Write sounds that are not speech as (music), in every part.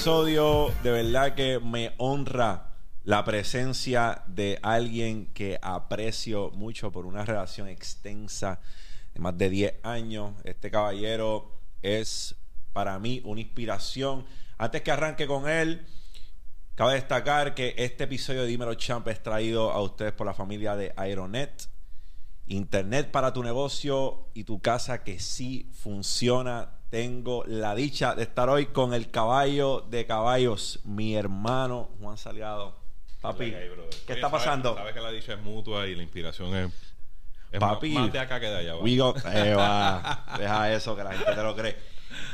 episodio. De verdad que me honra la presencia de alguien que aprecio mucho por una relación extensa de más de 10 años. Este caballero es para mí una inspiración. Antes que arranque con él, cabe destacar que este episodio de Dímelo Champ es traído a ustedes por la familia de Aeronet. Internet para tu negocio y tu casa que sí funciona. Tengo la dicha de estar hoy con el caballo de caballos, mi hermano Juan Salgado. Papi. ¿qué Oye, está pasando? Sabes que la dicha es mutua y la inspiración es, es Papi, más, más de acá que de allá. ¿va? We go, eh, va, deja eso que la gente te lo cree.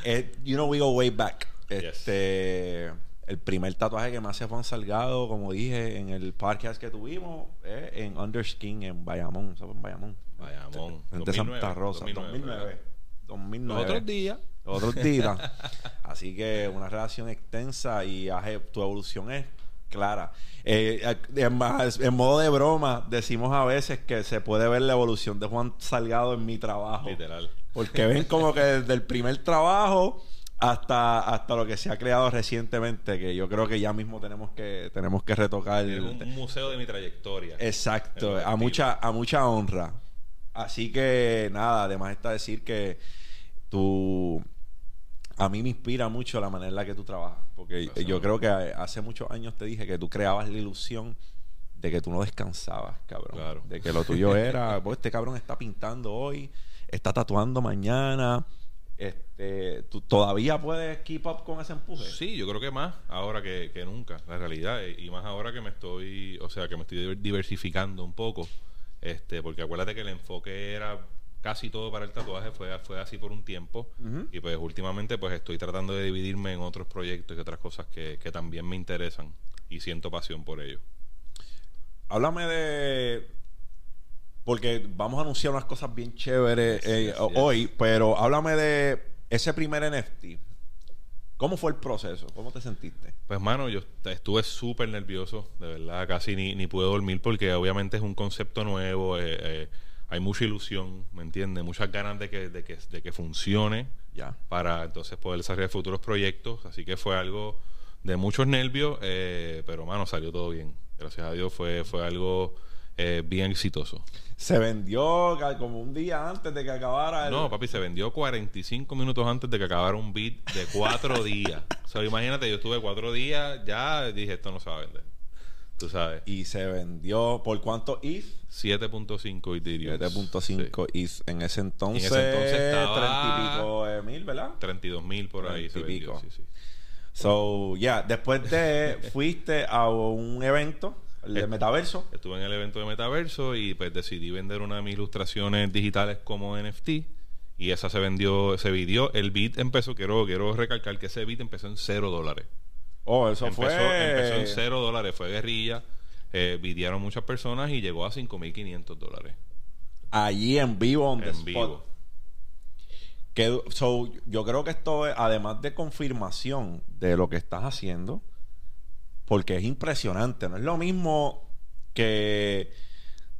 Eh, you know, we go way back. Este, el primer tatuaje que me hace Juan Salgado, como dije en el podcast que tuvimos, eh, en Underskin en Bayamón, ¿sabes? En Bayamón. Bayamón. 2009, Santa Rosa, 2009. 2009. 2009. Los otros días. Los otros días. (laughs) Así que una relación extensa y tu evolución es clara. Eh, en, más- en modo de broma, decimos a veces que se puede ver la evolución de Juan Salgado en mi trabajo. Literal. Porque ven como que desde el primer trabajo hasta, hasta lo que se ha creado recientemente, que yo creo que ya mismo tenemos que, tenemos que retocar. Es un, museo de mi trayectoria. Exacto, a mucha, a mucha honra. Así que nada, además está decir que tú a mí me inspira mucho la manera en la que tú trabajas, porque Gracias, yo creo que hace muchos años te dije que tú creabas la ilusión de que tú no descansabas, cabrón. Claro. De que lo tuyo (laughs) era, "Pues, este cabrón está pintando hoy, está tatuando mañana. Este, tú todavía puedes keep up con ese empuje. Sí, yo creo que más ahora que, que nunca, la realidad. Y más ahora que me estoy, o sea, que me estoy diver- diversificando un poco. Este, porque acuérdate que el enfoque era casi todo para el tatuaje, fue, fue así por un tiempo. Y pues últimamente pues estoy tratando de dividirme en otros proyectos y otras cosas que, que también me interesan. Y siento pasión por ello. Háblame de. Porque vamos a anunciar unas cosas bien chéveres eh, hoy, pero háblame de ese primer NFT. ¿Cómo fue el proceso? ¿Cómo te sentiste? Pues mano, yo est- estuve súper nervioso, de verdad, casi ni, ni pude dormir porque obviamente es un concepto nuevo, eh, eh, hay mucha ilusión, ¿me entiendes? Muchas ganas de que, de que, de que funcione Ya. para entonces poder desarrollar futuros proyectos, así que fue algo de muchos nervios, eh, pero mano, salió todo bien, gracias a Dios fue, fue algo eh, bien exitoso. Se vendió como un día antes de que acabara el. No, papi, se vendió 45 minutos antes de que acabara un beat de cuatro (laughs) días. O sea, imagínate, yo estuve cuatro días, ya dije, esto no se va a vender. Tú sabes. Y se vendió. ¿Por cuánto ETH? 7.5 Ethereum. 7.5 ETH. En ese entonces. En ese entonces estaba- 30 y pico mil, ¿verdad? 32 mil por ahí se 30 y vendió. pico. Sí, sí. So, ya. Después de. (laughs) fuiste a un evento, el de Metaverso. Estuve en el evento de Metaverso y pues decidí vender una de mis ilustraciones digitales como NFT. Y esa se vendió, se vendió. El beat empezó, quiero, quiero recalcar que ese beat empezó en cero dólares. Oh, eso empezó, fue. empezó en cero dólares, fue guerrilla. Eh, videaron muchas personas y llegó a 5.500 dólares. Allí en vivo, on the En spot. vivo. Que, so, yo creo que esto es, además de confirmación de lo que estás haciendo, porque es impresionante, no es lo mismo que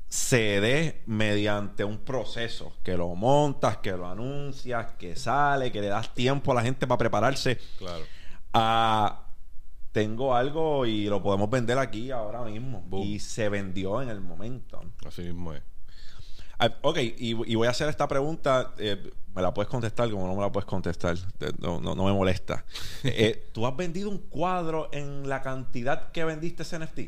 se dé mediante un proceso, que lo montas, que lo anuncias, que sale, que le das tiempo a la gente para prepararse, Claro. a tengo algo y lo podemos vender aquí ahora mismo. Boom. Y se vendió en el momento. Así mismo es. Ah, ok, y, y voy a hacer esta pregunta. eh, me la puedes contestar como no me la puedes contestar. te- No, no, no me molesta. (laughs) Eh, ¿Tú has vendido un cuadro en la cantidad que vendiste ese NFT?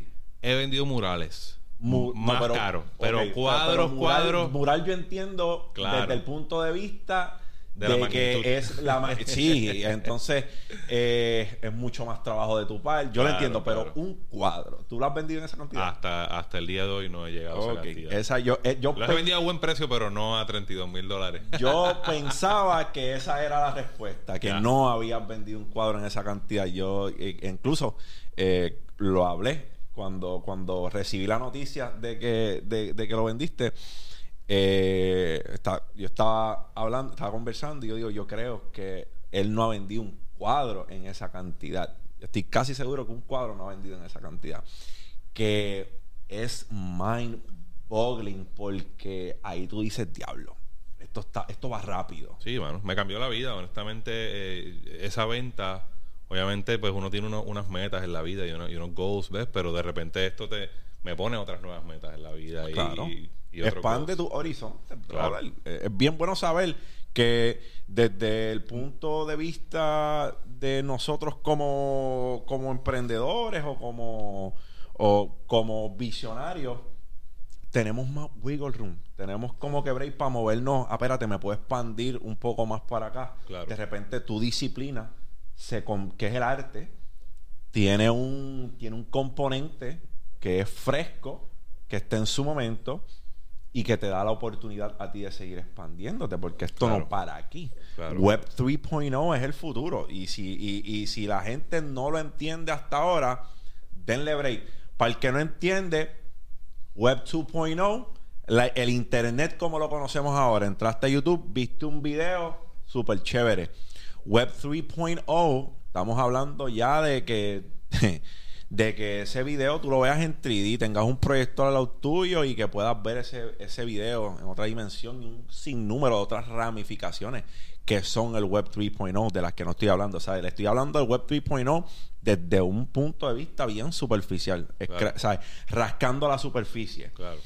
He vendido murales. Mu- más no, caro. Pero ok, cuadros, pero mural- cuadros. Mural yo entiendo Claro. desde el punto de vista de, De la que es la ma- (laughs) sí entonces eh, es mucho más trabajo de tu par yo lo Claro, entiendo pero claro. un cuadro tú lo has vendido en esa cantidad Hasta, hasta el día de hoy no he llegado a esa cantidad. esa yo eh, yo Lo he pe- vendido a buen precio, pero no a 32 mil dólares. (laughs) Yo (laughs) pensaba que esa era la respuesta, que Ya. no habías vendido un cuadro en esa cantidad. Yo eh, incluso eh, lo hablé cuando, cuando recibí la noticia de que, de, de que lo vendiste. Eh, está- yo estaba hablando, estaba conversando y yo digo, yo creo que él no ha vendido un cuadro en esa cantidad. Estoy casi seguro que un cuadro no ha vendido en esa cantidad. Que es mind boggling porque ahí tú dices, diablo, esto está, esto va rápido. Sí, mano, me cambió la vida, honestamente. eh, esa venta obviamente, pues uno tiene uno- unas metas en la vida y, uno- y unos goals, ¿ves? Pero de repente esto te me pone otras nuevas metas en la vida. Y, Claro. y- y otros Expande tu horizonte. Claro. Eh, Es bien bueno saber que desde el punto de vista de nosotros como, como emprendedores o como, o como visionarios, tenemos más wiggle room. Tenemos como que break para movernos. Ah, espérate, me puedo expandir un poco más para acá. Claro. De repente tu disciplina, se con- que es el arte, tiene un, tiene un componente que es fresco, que está en su momento y que te da la oportunidad a ti de seguir expandiéndote, porque esto Claro. no para aquí. Claro. Web 3.0 es el futuro. Y si, y, y si la gente no lo entiende hasta ahora, denle break. Para el que no entiende, Web 2.0, la- el Internet como lo conocemos ahora. Entraste a YouTube, viste un video, súper chévere. Web 3.0, estamos hablando ya de que, (laughs) de que ese video tú lo veas en 3D, tengas un proyector al lado tuyo y que puedas ver ese, ese video en otra dimensión y un sinnúmero de otras ramificaciones que son el Web 3.0 de las que no estoy hablando. ¿sabes? Le estoy hablando del Web 3.0 desde un punto de vista bien superficial, Claro. ¿sabes? rascando la superficie. Claro.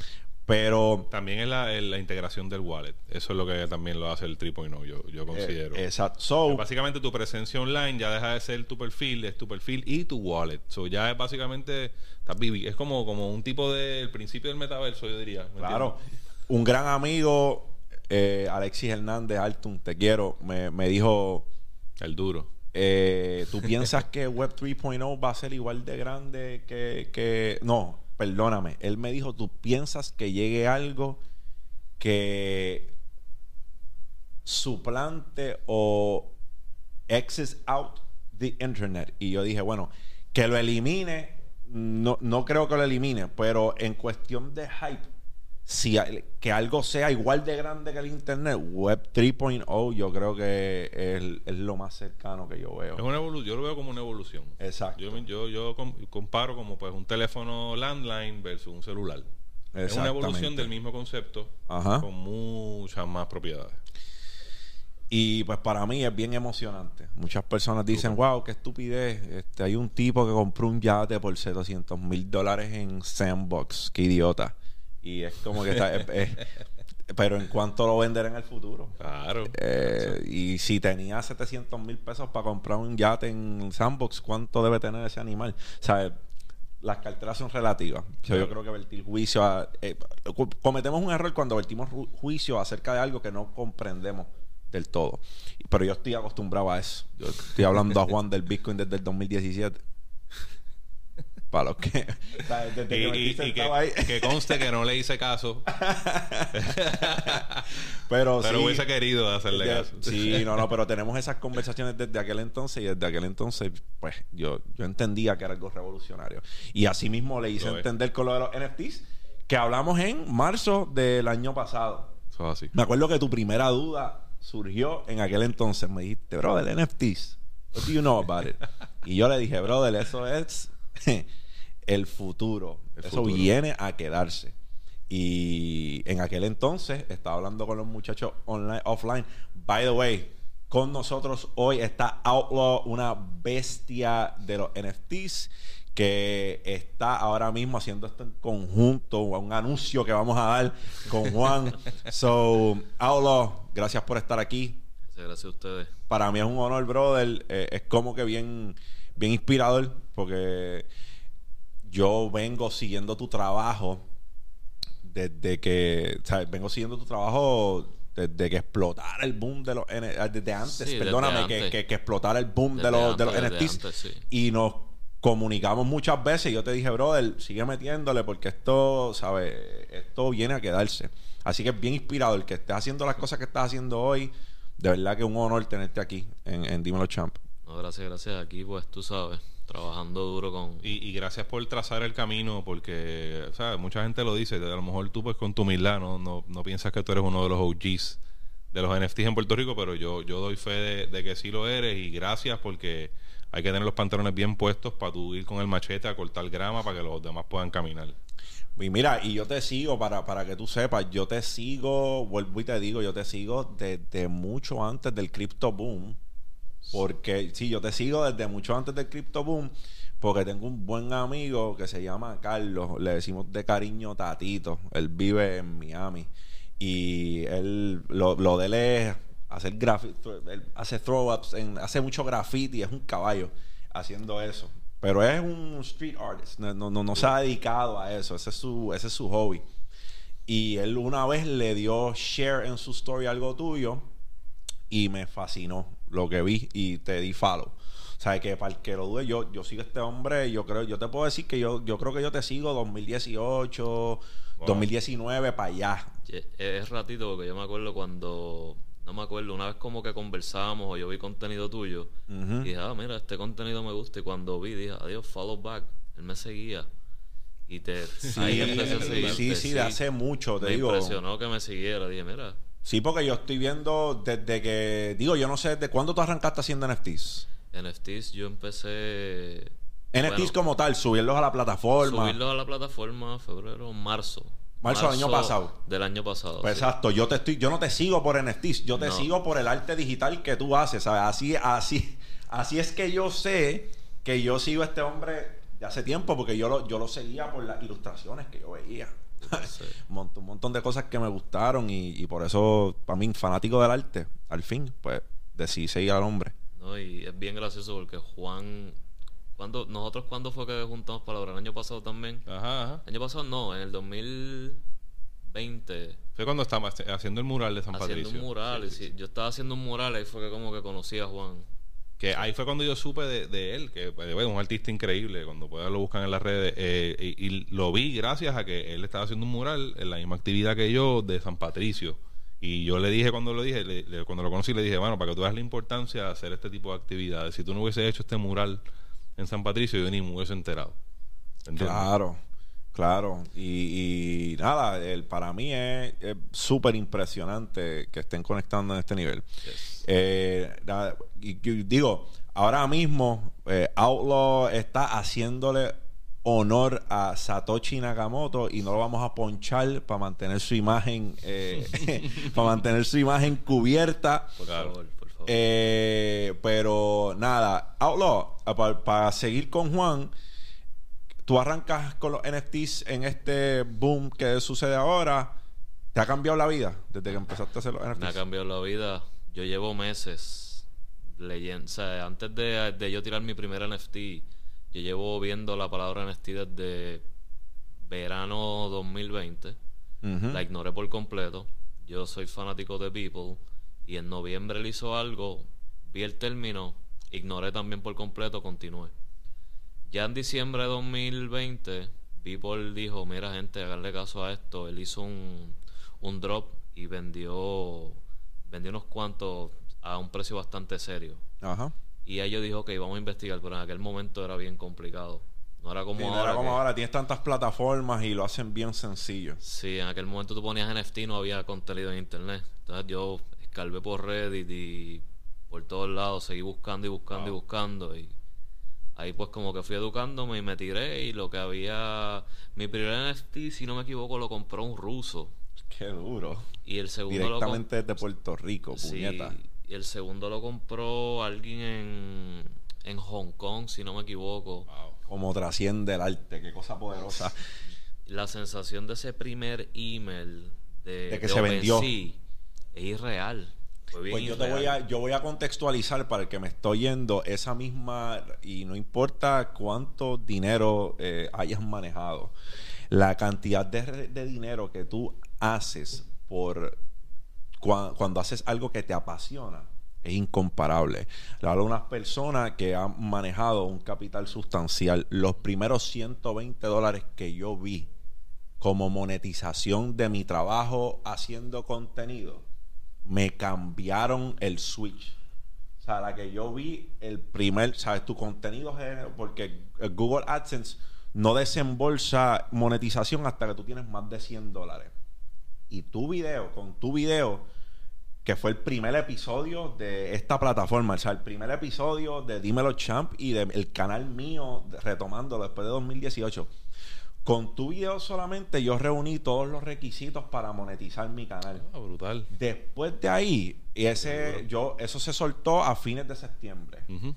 Pero También es la, la integración del wallet. Eso es lo que también lo hace el 3.0, yo, yo considero. eh, exacto. So, Básicamente tu presencia online ya deja de ser tu perfil, es tu perfil y tu wallet. So ya es básicamente, es como, como un tipo del principio del metaverso, yo diría. ¿me claro, entiendes? un gran amigo, eh, Alexis Hernández Altun, te quiero, me, me dijo, El duro. eh, ¿tú piensas que Web 3.0 va a ser igual de grande que, que... No, perdóname. Él me dijo, ¿tú piensas que llegue algo que suplante o exes out the internet? Y yo dije, bueno, que lo elimine, no, no creo que lo elimine, pero en cuestión de hype, si que algo sea igual de grande que el internet, Web 3.0 yo creo que es, es lo más cercano que yo veo. Es una yo lo veo como una evolución. Exacto. Yo, yo, yo com- comparo como pues un teléfono landline versus un celular. Es una evolución del mismo concepto Ajá. con muchas más propiedades. Y pues para mí es bien emocionante. Muchas personas dicen, wow, qué estupidez. Este, hay un tipo que compró un yate por 700 mil dólares en Sandbox. Qué idiota. Y es como que está... es- es- pero en cuánto lo venderá en el futuro. Claro. Eh, y si tenía 700 mil pesos para comprar un yate en Sandbox, ¿cuánto debe tener ese animal? O sea, las carteras son relativas. O sea. Yo creo que vertir juicio... a- eh, co- cometemos un error cuando vertimos juicio acerca de algo que no comprendemos del todo. Pero yo estoy acostumbrado a eso. Yo estoy hablando a Juan del Bitcoin desde el 2017. Para los que... (laughs) Desde Y, que y- y que, ahí. que conste que no le hice caso, (laughs) Pero, pero sí. hubiese querido hacerle De- caso. Sí, (laughs) no, no, pero tenemos esas conversaciones desde aquel entonces y desde aquel entonces, pues yo, yo entendía que era algo revolucionario. Y así mismo le hice Lo es. entender con lo de los NFTs, que hablamos en marzo del año pasado. Eso es así. Me acuerdo que tu primera duda surgió en aquel entonces. Me dijiste, bro, del NFTs. What do you know about it? Y yo le dije, brother, eso es el futuro. El eso futuro. viene a quedarse. Y en aquel entonces estaba hablando con los muchachos online, offline. By the way, con nosotros hoy está Outlaw, una bestia de los NFTs que está ahora mismo haciendo esto en conjunto, un anuncio que vamos a dar con Juan. (laughs) So, Outlaw, gracias por estar aquí. Gracias a ustedes. Para mí es un honor, brother. Eh, es como que bien, bien inspirador porque yo vengo siguiendo tu trabajo desde que, ¿sabes? Vengo siguiendo tu trabajo desde que explotara el boom de los eh, desde antes, Sí, perdóname, que, antes. que, que explotara el boom de Desde los, de los antes, NFTs antes, sí. y nos comunicamos muchas veces y yo te dije, brother, sigue metiéndole porque esto, ¿sabes? Esto viene a quedarse. Así que es bien inspirador que estés haciendo las cosas que estás haciendo hoy. De verdad que es un honor tenerte aquí en, en Dímelo Champ. No, gracias, gracias. Aquí, pues, tú sabes, trabajando duro con... Y, y gracias por trazar el camino, porque, ¿sabes? Mucha gente lo dice. A lo mejor tú, pues, con tu humildad, no, no, no piensas que tú eres uno de los OGs de los NFTs en Puerto Rico, pero yo, yo doy fe de, de que sí lo eres y gracias porque hay que tener los pantalones bien puestos para tú ir con el machete a cortar grama para que los demás puedan caminar. Y mira, y yo te sigo para, para que tú sepas, yo te sigo, vuelvo y te digo, yo te sigo desde mucho antes del crypto boom. Porque sí, yo te sigo desde mucho antes del Crypto Boom. Porque tengo un buen amigo que se llama Carlos. Le decimos de cariño Tatito. Él vive en Miami. Y él, lo, lo de él es hacer graffiti. Hace throw-ups, hace mucho graffiti. Es un caballo haciendo eso. Pero es un street artist. No, no, no, no se ha dedicado a eso. Ese es su, ese es su hobby. Y él una vez le dio share en su story algo tuyo y me fascinó lo que vi y te di follow. O sea, que para el que lo dude, yo, yo sigo a este hombre, yo creo, yo te puedo decir que yo, yo creo que yo te sigo 2018, 2019 para allá. Es ratito porque yo me acuerdo cuando, no me acuerdo, una vez como que conversamos o yo vi contenido tuyo Ujú. y dije, ah, mira, este contenido me gusta y cuando vi dije, adiós, follow back, él me seguía y te ahí empecé a sí, seguirte, sí, sí, de hace mucho, te me digo. impresionó que me siguiera, dije, mira, Sí, porque yo estoy viendo desde que, digo, yo no sé, ¿de cuándo tú arrancaste haciendo NFTs? NFTs yo empecé... NFTs bueno, como tal, subirlos a la plataforma. Subirlos a la plataforma febrero, marzo. Marzo del año pasado. Del año pasado. Pues sí. exacto, yo te estoy, yo no te sigo por NFTs, yo te No. sigo por el arte digital que tú haces, ¿sabes? Así, así, así es que yo sé que yo sigo a este hombre de hace tiempo, porque yo lo, yo lo seguía por las ilustraciones que yo veía. (laughs) Sí. un, montón, un montón de cosas que me gustaron y, y por eso, para mí, fanático del arte, al fin, pues decidí seguir al hombre. No, y es bien gracioso porque Juan. cuando Nosotros, ¿cuándo fue que juntamos palabras? ¿El año pasado también? Ajá, ajá. El año pasado no, en el 2020. Fue cuando estaba haciendo el mural de San haciendo Patricio. un mural. Sí, y sí, sí, Yo estaba haciendo un mural y fue que como que conocí a Juan. Que ahí fue cuando yo supe de, de él, que bueno, un artista increíble, cuando puedan lo buscan en las redes, eh, y, y lo vi gracias a que él estaba haciendo un mural en la misma actividad que yo de San Patricio. Y yo le dije cuando lo dije, le- le- cuando lo conocí, le dije, bueno, para que tú veas la importancia de hacer este tipo de actividades. Si tú no hubiese hecho este mural en San Patricio, yo ni me hubiese enterado. ¿Entiendes? Claro, claro. Y, y nada, el, para mí es es súper impresionante que estén conectando en este nivel. Yes. Eh, nada, y, y digo, ahora mismo eh, Outlaw está haciéndole honor a Satoshi Nakamoto y no lo vamos a ponchar para mantener su imagen eh, (laughs) para mantener su imagen cubierta Por favor, por favor. eh, pero nada, Outlaw, para seguir con Juan, tú arrancas con los NFTs en este boom que sucede ahora. ¿Te ha cambiado la vida desde que empezaste a hacer los Me ha NFTs? cambiado la vida. Yo llevo meses leyendo. O sea, antes de, de yo tirar mi primer NFT, yo llevo viendo la palabra NFT desde verano 2020. Ujú. La ignoré por completo. Yo soy fanático de People. Y en noviembre él hizo algo. Vi el término. Ignoré también por completo. Continué. Ya en diciembre de 2020, People dijo: Mira, gente, haganle caso a esto. Él hizo un, un drop y vendió, vendió unos cuantos a un precio bastante serio. Ajá. Y yo dije: Ok, vamos a investigar. Pero en aquel momento era bien complicado. No era como Sí, no ahora. era como que- ahora, tienes tantas plataformas y lo hacen bien sencillo. Sí, en aquel momento tú ponías NFT y no había contenido en internet. Entonces yo escalvé por Reddit y por todos lados seguí buscando y buscando y buscando. Y ahí pues como que fui educándome y me tiré y lo que había... Mi primer NFT, si no me equivoco, lo compró un ruso. Qué duro. Y el segundo lo. Directamente desde Puerto Rico, Sí, puñeta. y el segundo lo compró alguien en, en Hong Kong, si no me equivoco. Wow. Como trasciende el arte, qué cosa poderosa. (laughs) la sensación de ese primer email de, De que se vendió. Es irreal. Pues yo te voy a, yo voy a contextualizar para el que me estoy yendo esa misma, y no importa cuánto dinero eh, hayas manejado, la cantidad de, de dinero que tú haces por cua- cuando haces algo que te apasiona es incomparable. Le hablo a unas personas que han manejado un capital sustancial. Los primeros 120 dólares que yo vi como monetización de mi trabajo haciendo contenido, me cambiaron el switch. O sea, la que yo vi, el primer, ¿sabes? Tu contenido, porque Google AdSense no desembolsa monetización hasta que tú tienes más de 100 dólares. Y tu video, con tu video, que fue el primer episodio de esta plataforma, o sea, el primer episodio de Dímelo Champ y del canal mío, de- retomándolo después de 2018. Con tu video solamente yo reuní todos los requisitos para monetizar mi canal. Ah, brutal. Después de ahí, ese, yo, eso se soltó a fines de septiembre. Ujú.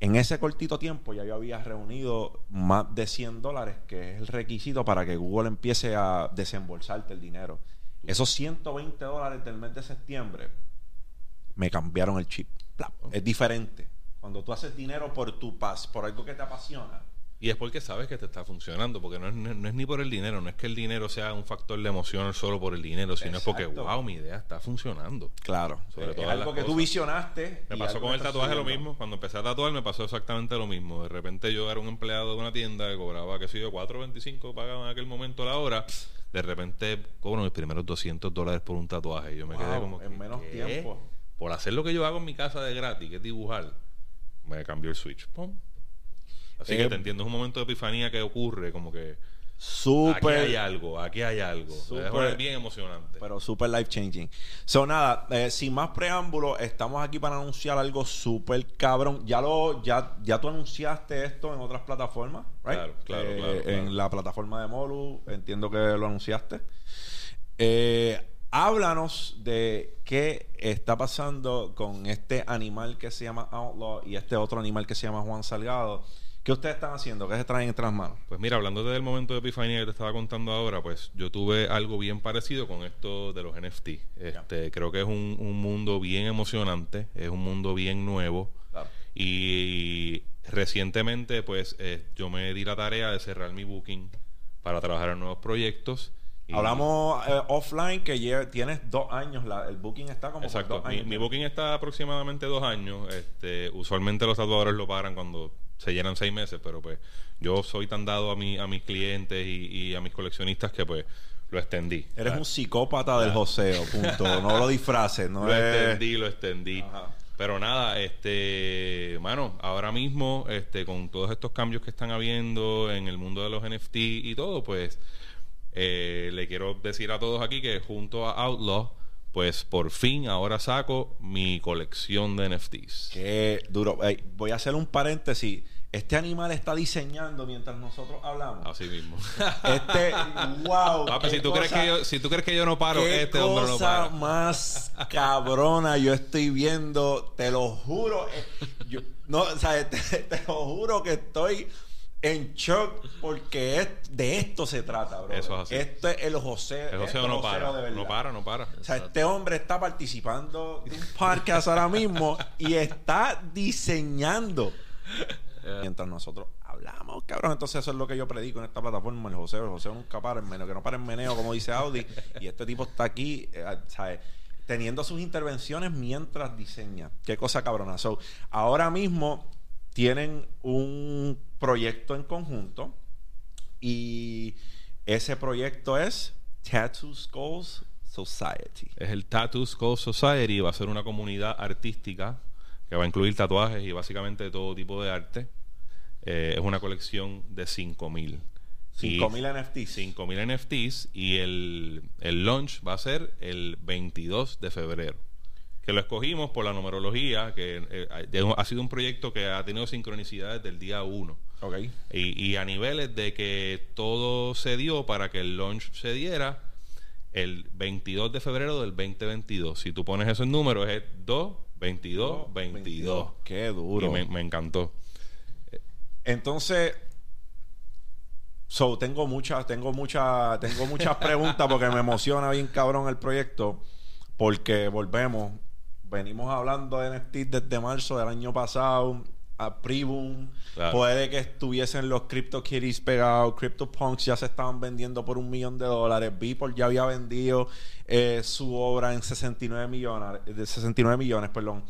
En ese cortito tiempo ya yo había reunido más de 100 dólares, que es el requisito para que Google empiece a desembolsarte el dinero. Esos 120 dólares del mes de septiembre me cambiaron el chip. Es diferente. Cuando tú haces dinero por tu paz, por algo que te apasiona. Y es porque sabes que te está funcionando, porque no es, no es ni por el dinero, no es que el dinero sea un factor de emoción solo por el dinero, sino es porque, wow, mi idea está funcionando. Claro. Sobre todas algo que tú visionaste. Me pasó con el tatuaje lo mismo. Cuando empecé a tatuar me pasó exactamente lo mismo. De repente yo era un empleado de una tienda que cobraba, qué sé yo, 4.25 pagaba en aquel momento la hora. De repente cobro mis primeros 200 dólares por un tatuaje. Y yo me Wow, quedé como en que, menos ¿qué? tiempo. Por hacer lo que yo hago en mi casa de gratis, que es dibujar, me cambió el switch. Pum. Así que te entiendo, es un momento de epifanía que ocurre, como que aquí Súper. hay algo, aquí hay algo. Súper. Es bien emocionante. Pero súper life changing. So, nada, eh, sin más preámbulos, estamos aquí para anunciar algo súper cabrón. Ya lo, ya, ya tú anunciaste esto en otras plataformas, right? Claro, claro, Eh, claro, claro. En la plataforma de Molu, entiendo que lo anunciaste. Eh, háblanos de qué está pasando con este animal que se llama Outlaw y este otro animal que se llama Juan Salgado. ¿Qué ustedes están haciendo? ¿Qué se traen entre las manos? Pues mira, hablando del momento de epifanía que te estaba contando ahora, pues yo tuve algo bien parecido con esto de los NFT. Este, Creo que es un, un mundo bien emocionante, es un mundo bien nuevo. Claro. Y recientemente, pues eh, yo me di la tarea de cerrar mi booking para trabajar en nuevos proyectos. Y- Hablamos eh, offline que tienes dos años, la- el booking está como Exacto. dos Mi, años. mi booking está aproximadamente dos años. Este, usualmente los tatuadores lo paran cuando se llenan seis meses, pero pues yo soy tan dado a, mi, a mis clientes y, y a mis coleccionistas que pues lo extendí. Eres Ah, un psicópata del joseo, punto. No lo disfraces, no (laughs) Lo es... extendí, lo extendí. Ajá. Pero nada, este, mano, ahora mismo, este, con todos estos cambios que están habiendo en el mundo de los NFT y todo, pues, eh, le quiero decir a todos aquí que junto a Outlaw, pues por fin ahora saco mi colección de NFTs. Qué duro. Voy a hacer un paréntesis. Este animal está diseñando mientras nosotros hablamos. Así mismo. (laughs) Este, wow. Papi, si tú, crees cosa- que yo, si tú crees que yo no paro, qué este hombre no cosa para. más cabrona yo estoy viendo, te lo juro. eh, yo- no, o sea, (laughs) te, te lo juro que estoy en shock porque es, de esto se trata, bro. Eso es así. Este es el José. El esto José no para, de verdad. no para, no para. O sea, este hombre está participando de un podcast ahora mismo y está diseñando. Mientras nosotros hablamos, cabrón. Entonces, eso es lo que yo predico en esta plataforma. El José, el José nunca para en meneo, que no para en meneo, como dice Audi. Y este tipo está aquí, eh, ¿sabes? Teniendo sus intervenciones mientras diseña. Qué cosa cabrona. So, ahora mismo tienen un proyecto en conjunto y ese proyecto es Tattoo Skulls Society. Es el Tattoo Skull Society. Va a ser una comunidad artística que va a incluir tatuajes y básicamente todo tipo de arte. Eh, es una colección de 5000. 5000 NFTs. 5000 NFTs y el, el launch va a ser el 22 de febrero. Que lo escogimos por la numerología, que eh, ha sido un proyecto que ha tenido sincronicidad desde el día 1. Ok. Y, y a niveles de que todo se dio para que el launch se diera el 22 de febrero del 2022. Si tú pones eso en números, es 2, 22, 22. Qué Y duro. me, me encantó. Entonces, so, tengo muchas, tengo muchas, tengo muchas preguntas porque me (laughs) emociona bien cabrón el proyecto. Porque volvemos, venimos hablando de NFT desde marzo del año pasado, a pre-boom. Claro. Puede que estuviesen los CryptoKitties pegados, CryptoPunks ya se estaban vendiendo por un millón de dólares. Beeple ya había vendido eh, su obra en 69 millones, de 69 millones, perdón.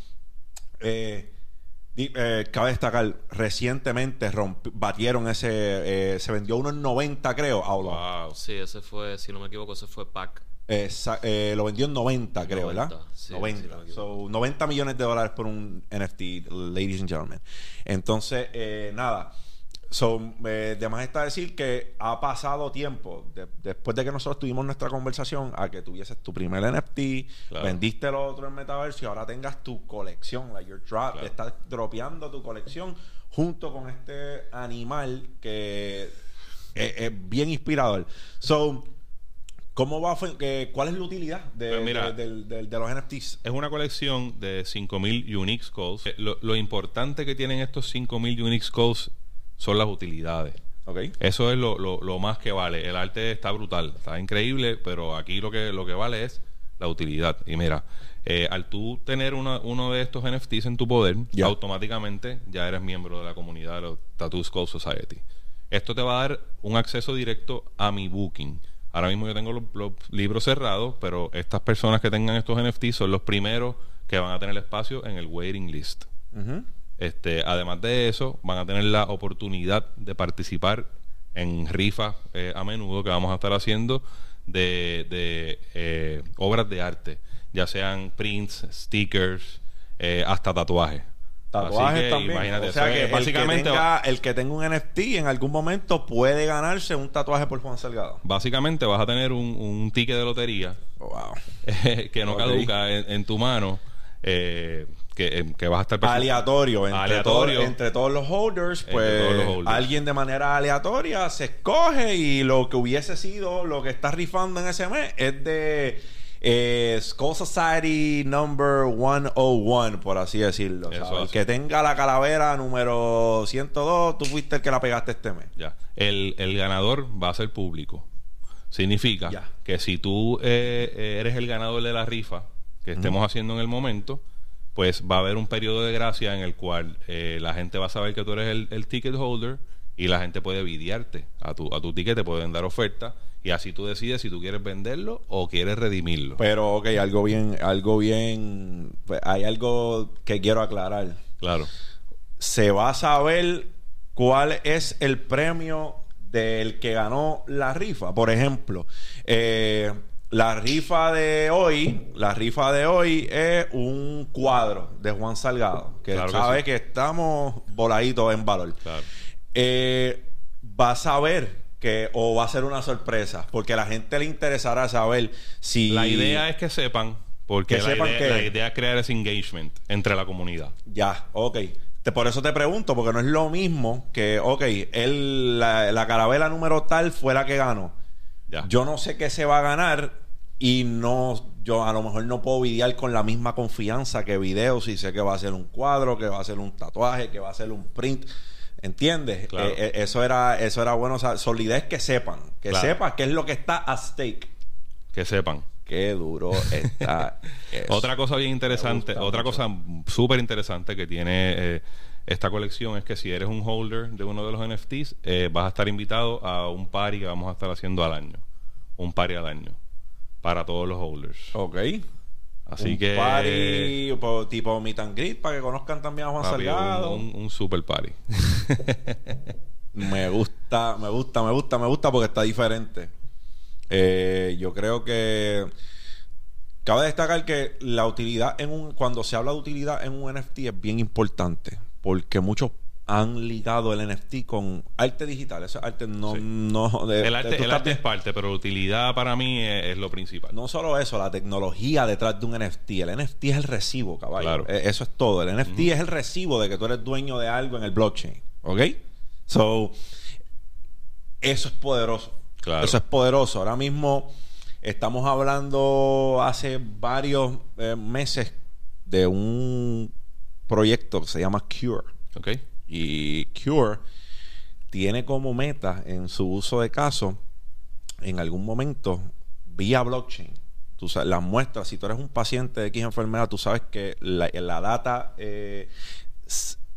Eh, eh, cabe destacar, recientemente rompi- batieron ese, eh, se vendió uno en 90 creo, Outlaw. Wow. Sí, ese fue, si no me equivoco, ese fue Pac. Esa- eh, lo vendió en 90 creo, 90, ¿verdad? sí, 90. sí. So, 90 millones de dólares por un NFT, ladies and gentlemen. Entonces, eh, nada. So, eh, de más está decir que ha pasado tiempo de- después de que nosotros tuvimos nuestra conversación a que tuvieses tu primer NFT, Claro. vendiste lo otro en Metaverso y ahora tengas tu colección, like you're drop, Claro. estás dropeando tu colección junto con este animal que es, es bien inspirador. So, ¿cómo va? eh, ¿Cuál es la utilidad de, Pues mira, de- del- del- de los NFTs? Es una colección de 5000 unique calls. Eh, Lo, lo importante que tienen estos 5000 unique calls son las utilidades. Ok. Eso es lo, lo- lo más que vale. El arte está brutal, está increíble, pero aquí lo que, lo que vale es la utilidad. Y mira, eh, al tú tener una- uno de estos NFTs en tu poder, Ya. automáticamente ya eres miembro de la comunidad de los Tattoo Skull Society. Esto te va a dar un acceso directo a mi booking. Ahora mismo yo tengo los, los libros cerrados, pero estas personas que tengan estos NFTs son los primeros que van a tener espacio en el waiting list. Este, además de eso, van a tener la oportunidad de participar en rifas eh, a menudo que vamos a estar haciendo de, de, eh, obras de arte, ya sean prints, stickers, eh, hasta tatuajes. Tatuajes que también. Imagínate, o sea que es el que, básicamente, tenga, el que tenga un NFT en algún momento puede ganarse un tatuaje por Juan Salgado. básicamente vas a tener un, un ticket de lotería Wow. (laughs) que no caduca en, en tu mano, eh, que, eh, que vas a estar Aleatorio, entre, Aleatorio. todo- entre todos los holders, pues todos los holders. alguien de manera aleatoria se escoge y lo que hubiese sido lo que está rifando en ese mes es de eh, Skull Society number 101, por así decirlo. El que tenga la calavera número 102, tú fuiste el que la pegaste este mes. Ya. El, el ganador va a ser público. Significa Ya. que si tú eh, eh, eres el ganador de la rifa que estemos haciendo en el momento, pues va a haber un periodo de gracia en el cual eh, la gente va a saber que tú eres el, el ticket holder y la gente puede videarte a tu, a tu ticket, te pueden dar oferta y así tú decides si tú quieres venderlo o quieres redimirlo. Pero, ok, algo bien, algo bien, pues, hay algo que quiero aclarar. claro. se va a saber cuál es el premio del que ganó la rifa. Por ejemplo, eh, la rifa de hoy, la rifa de hoy es un cuadro de Juan Salgado, que Claro que sabe sí. que estamos voladitos en valor. Claro. Eh, va a saber que o va a ser una sorpresa, porque a la gente le interesará saber si La idea es que sepan, porque Que la, sepan idea, que- la idea es crear ese engagement entre la comunidad. Ya, ok. Te- por eso te pregunto, porque no es lo mismo que, ok, él, la, la carabela número tal fue la que ganó. Ya. Yo no sé qué se va a ganar y no, yo a lo mejor no puedo videar con la misma confianza que video si sé que va a ser un cuadro, que va a ser un tatuaje, que va a ser un print. ¿Entiendes? Claro. Eh, eh, eso era, eso era bueno, o sea, solidez que sepan, que Claro. sepan qué es lo que está a stake. Que sepan. Qué duro está. (laughs) eso. Otra cosa bien interesante, otra mucho. cosa súper interesante que tiene eh, esta colección es que si eres un holder de uno de los NFTs, eh, vas a estar invitado a un party que vamos a estar haciendo al año. Un party al año. Para todos los holders. Ok. Así un que. party po- tipo meet and greet para que conozcan también a Juan papi, Salgado. un, un- un super party. Me gusta, me gusta, me gusta, me gusta porque está diferente. Eh, yo creo que cabe destacar que la utilidad en un cuando se habla de utilidad en un NFT es bien importante porque muchos han ligado el NFT con arte digital. Eso es arte no Sí. no de- el de- arte, tú el arte es parte, pero la utilidad para mí es, es lo principal. No solo eso, la tecnología detrás de un NFT. El NFT es el recibo, caballo. Claro. Eh, Eso es todo. El NFT es el recibo de que tú eres dueño de algo en el blockchain. ¿Ok? So, eso es poderoso. Claro. Eso es poderoso. Ahora mismo estamos hablando hace varios eh, meses de un proyecto que se llama Cure. ¿Ok? Y Cure tiene como meta en su uso de caso, en algún momento, vía blockchain. Tú sabes, las muestras, si tú eres un paciente de X enfermedad, tú sabes que la, data eh,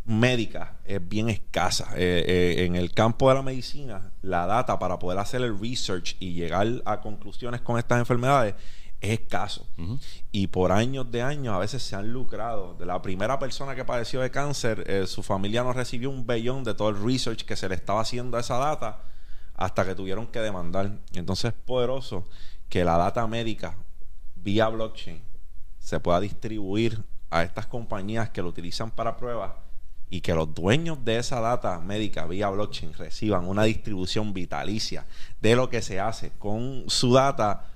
médica es bien escasa. Eh, eh, en el campo de la medicina, la data para poder hacer el research y llegar a conclusiones con estas enfermedades es escaso. Y por años de años a veces se han lucrado. De la primera persona que padeció de cáncer, eh, su familia no recibió un bellón de todo el research que se le estaba haciendo a esa data hasta que tuvieron que demandar. Entonces es poderoso que la data médica vía blockchain se pueda distribuir a estas compañías que lo utilizan para pruebas y que los dueños de esa data médica vía blockchain reciban una distribución vitalicia de lo que se hace con su data,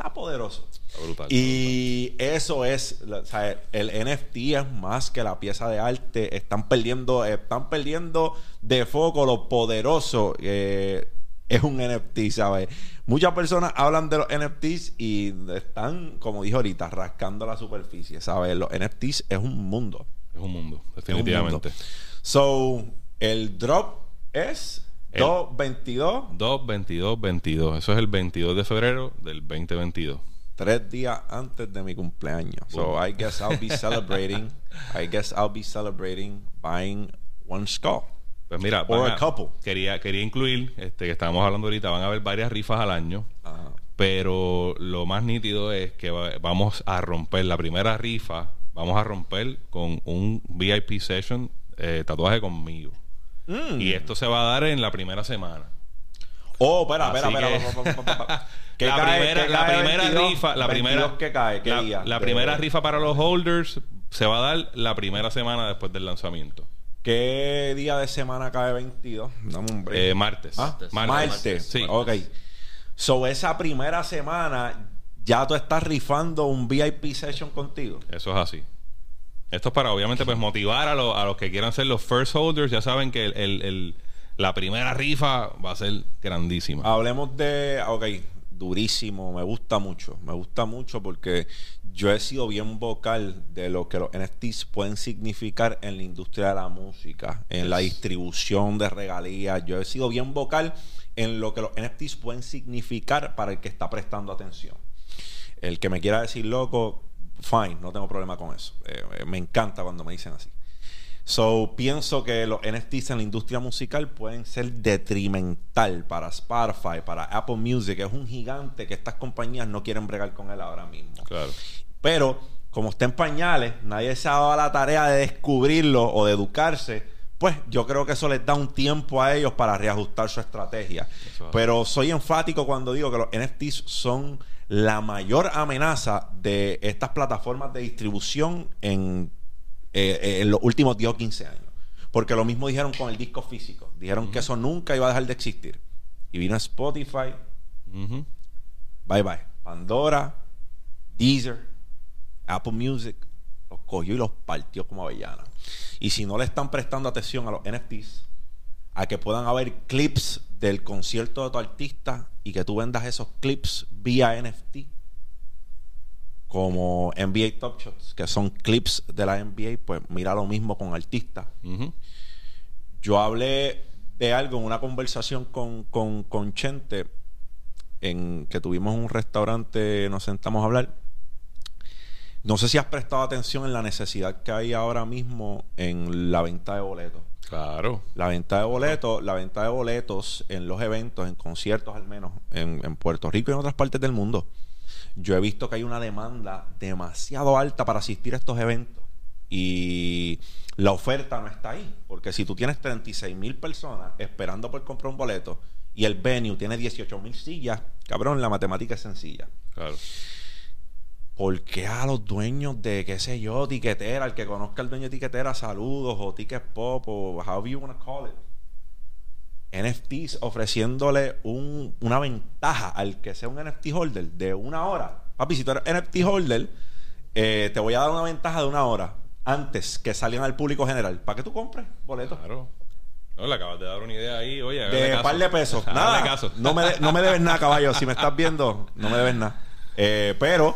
está poderoso. Está brutal. Y eso es, la- o sea, el NFT es más que la pieza de arte. Están perdiendo, están perdiendo de foco lo poderoso eh, es un NFT, ¿sabes? Muchas personas hablan de los NFTs y están, como dijo ahorita, rascando la superficie, ¿sabes? Los NFTs es un mundo. Es un mundo, un definitivamente. mundo. So, el drop es El- 222, 2, 22, 22. Eso es el 22 de febrero del 2022. tres días antes de mi cumpleaños. So, I guess I'll be (laughs) celebrating. I guess I'll be celebrating buying one skull. Pues mira, Or van a couple. Quería, quería incluir, este, que estábamos hablando ahorita, van a haber varias rifas al año. Ajá. Pero lo más nítido es que va- vamos a romper la primera rifa. Vamos a romper con un VIP session eh, tatuaje conmigo. Mm. Y esto se va a dar en la primera semana. Oh, espera, Así espera, que- espera. pa, pa, pa, pa, pa. (laughs) ¿Qué la cae- primera, qué la cae primera 22? rifa, la 22 primera ¿Qué cae? ¿Qué la, día? la primera rifa para los holders se va a dar la primera semana después del lanzamiento. ¿Qué día de semana cae 22? Dame un break. Eh, martes. Ah, Martes. martes. Sí. Ok. So, esa primera semana ya tú estás rifando un VIP session contigo. Eso es así. Esto es para, obviamente, pues motivar a, los- a los que quieran ser los first holders. Ya saben que el, el- el- la primera rifa va a ser grandísima. Hablemos de. Ok, durísimo. Me gusta mucho. Me gusta mucho porque yo he sido bien vocal de lo que los NFTs pueden significar en la industria de la música, en la distribución de regalías. Yo he sido bien vocal en lo que los NFTs pueden significar para el que está prestando atención. El que me quiera decir loco, fine, no tengo problema con eso. Eh, eh, me encanta cuando me dicen así. So, pienso que los NFTs en la industria musical pueden ser detrimental para Spotify, para Apple Music. Es un gigante que estas compañías no quieren bregar con él ahora mismo. Claro. Pero, como está en pañales, nadie se ha dado la tarea de descubrirlo o de educarse. Pues yo creo que eso les da un tiempo a ellos para reajustar su estrategia. Eso. Pero soy enfático cuando digo que los NFTs son la mayor amenaza de estas plataformas de distribución en, eh, eh, en los últimos 10 o 15 años. Porque lo mismo dijeron con el disco físico. Dijeron que eso nunca iba a dejar de existir. Y vino Spotify. Bye bye. Pandora, Deezer, Apple Music, los cogió y los partió como avellana. Y si no le están prestando atención a los NFTs, a que puedan haber clips del concierto de tu artista y que tú vendas esos clips vía NFT, como NBA Top Shots, que son clips de la NBA, pues mira lo mismo con artistas yo hablé de algo en una conversación con, con, con Chente, en que tuvimos un restaurante, nos sentamos a hablar. No sé si has prestado atención en la necesidad que hay ahora mismo en la venta de boletos. Claro. La venta de boletos, la venta de boletos en los eventos, en conciertos al menos, en, en Puerto Rico y en otras partes del mundo. Yo he visto que hay una demanda demasiado alta para asistir a estos eventos y la oferta no está ahí. Porque si tú tienes 36 mil personas esperando por comprar un boleto y el venue tiene 18 mil sillas, cabrón, la matemática es sencilla. Claro. ¿Por qué a los dueños de, qué sé yo, tiquetera, el que conozca al dueño de tiquetera, saludos, o ticket pop, o however you want to call it? NFTs ofreciéndole un- una ventaja al que sea un NFT holder de una hora. Papi, si tú eres NFT holder, eh, te voy a dar una ventaja de una hora antes que salgan al público general. ¿Para que tú compres boletos? Claro. No, le acabas de dar una idea ahí. Oye, De caso. par de pesos. (laughs) Nada. caso. No me, de- no me debes nada, caballo. Si me estás viendo, no me debes nada. (laughs) Eh, pero,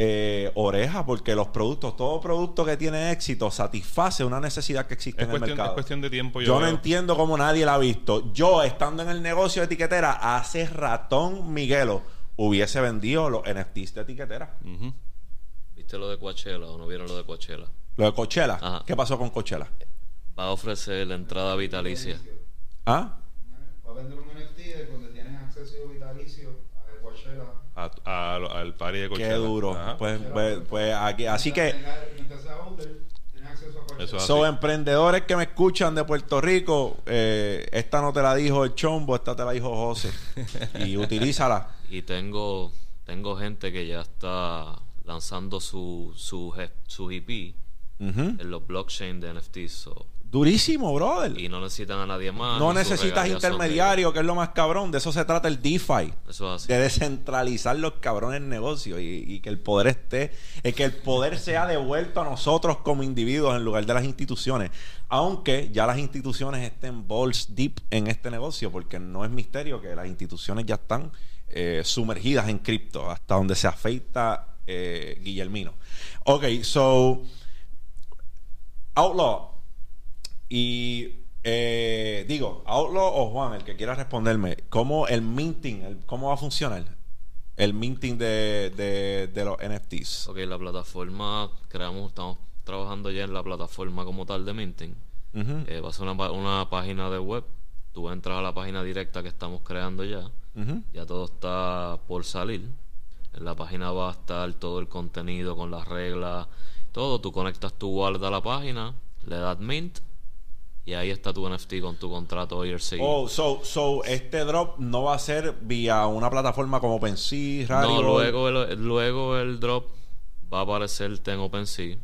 eh, oreja, porque los productos, todo producto que tiene éxito satisface una necesidad que existe Es en el mercado. es cuestión de tiempo. Yo no veo. entiendo cómo nadie la ha visto. Yo, estando en el negocio de etiquetera, hace ratón Miguelo hubiese vendido los NFTs de etiquetera. ¿Viste lo de Coachella o no vieron lo de Coachella? Lo de Coachella. Ajá. ¿Qué pasó con Coachella? Va a ofrecer la entrada vitalicia. ¿Ah? Va a vender un NFT de donde tienes acceso vitalicio Coachella. A- a- al party de Qué Coachella. duro. Ajá. Pues, pues, pues aquí, así que... Eso es So, así. emprendedores que me escuchan de Puerto Rico, eh, esta no te la dijo el Chombo, esta te la dijo José. (laughs) y utilízala. Y tengo, tengo gente que ya está lanzando su, su, je- su EP Ujú. en los blockchain de NFTs. So, durísimo, brother. Y no necesitan a nadie más. no necesitas de intermediario, que es lo más cabrón. De eso se trata el DeFi. Eso es así. De descentralizar los cabrones negocios y, y que el poder esté, y que el poder sea devuelto a nosotros como individuos en lugar de las instituciones. Aunque ya las instituciones estén balls deep en este negocio, porque no es misterio que las instituciones ya están eh, sumergidas en cripto, hasta donde se afeita eh, Guillermino. Ok, so Outlaw y eh, digo, Outlaw o Juan, el que quiera responderme, ¿cómo el minting, el- cómo va a funcionar? El minting de, de, de los NFTs. Ok, la plataforma, creamos, estamos trabajando ya en la plataforma como tal de Minting. Eh, va a ser una, una página de web. Tú entras a la página directa que estamos creando ya. Ya todo está por salir. En la página va a estar todo el contenido con las reglas, todo. Tú conectas tu wallet a la página, le das mint y ahí está tu NFT con tu contrato IRC. Oh, so, so este drop no va a ser vía una plataforma como OpenSea, no, Rarible? luego el, luego el drop va a aparecerte en OpenSea.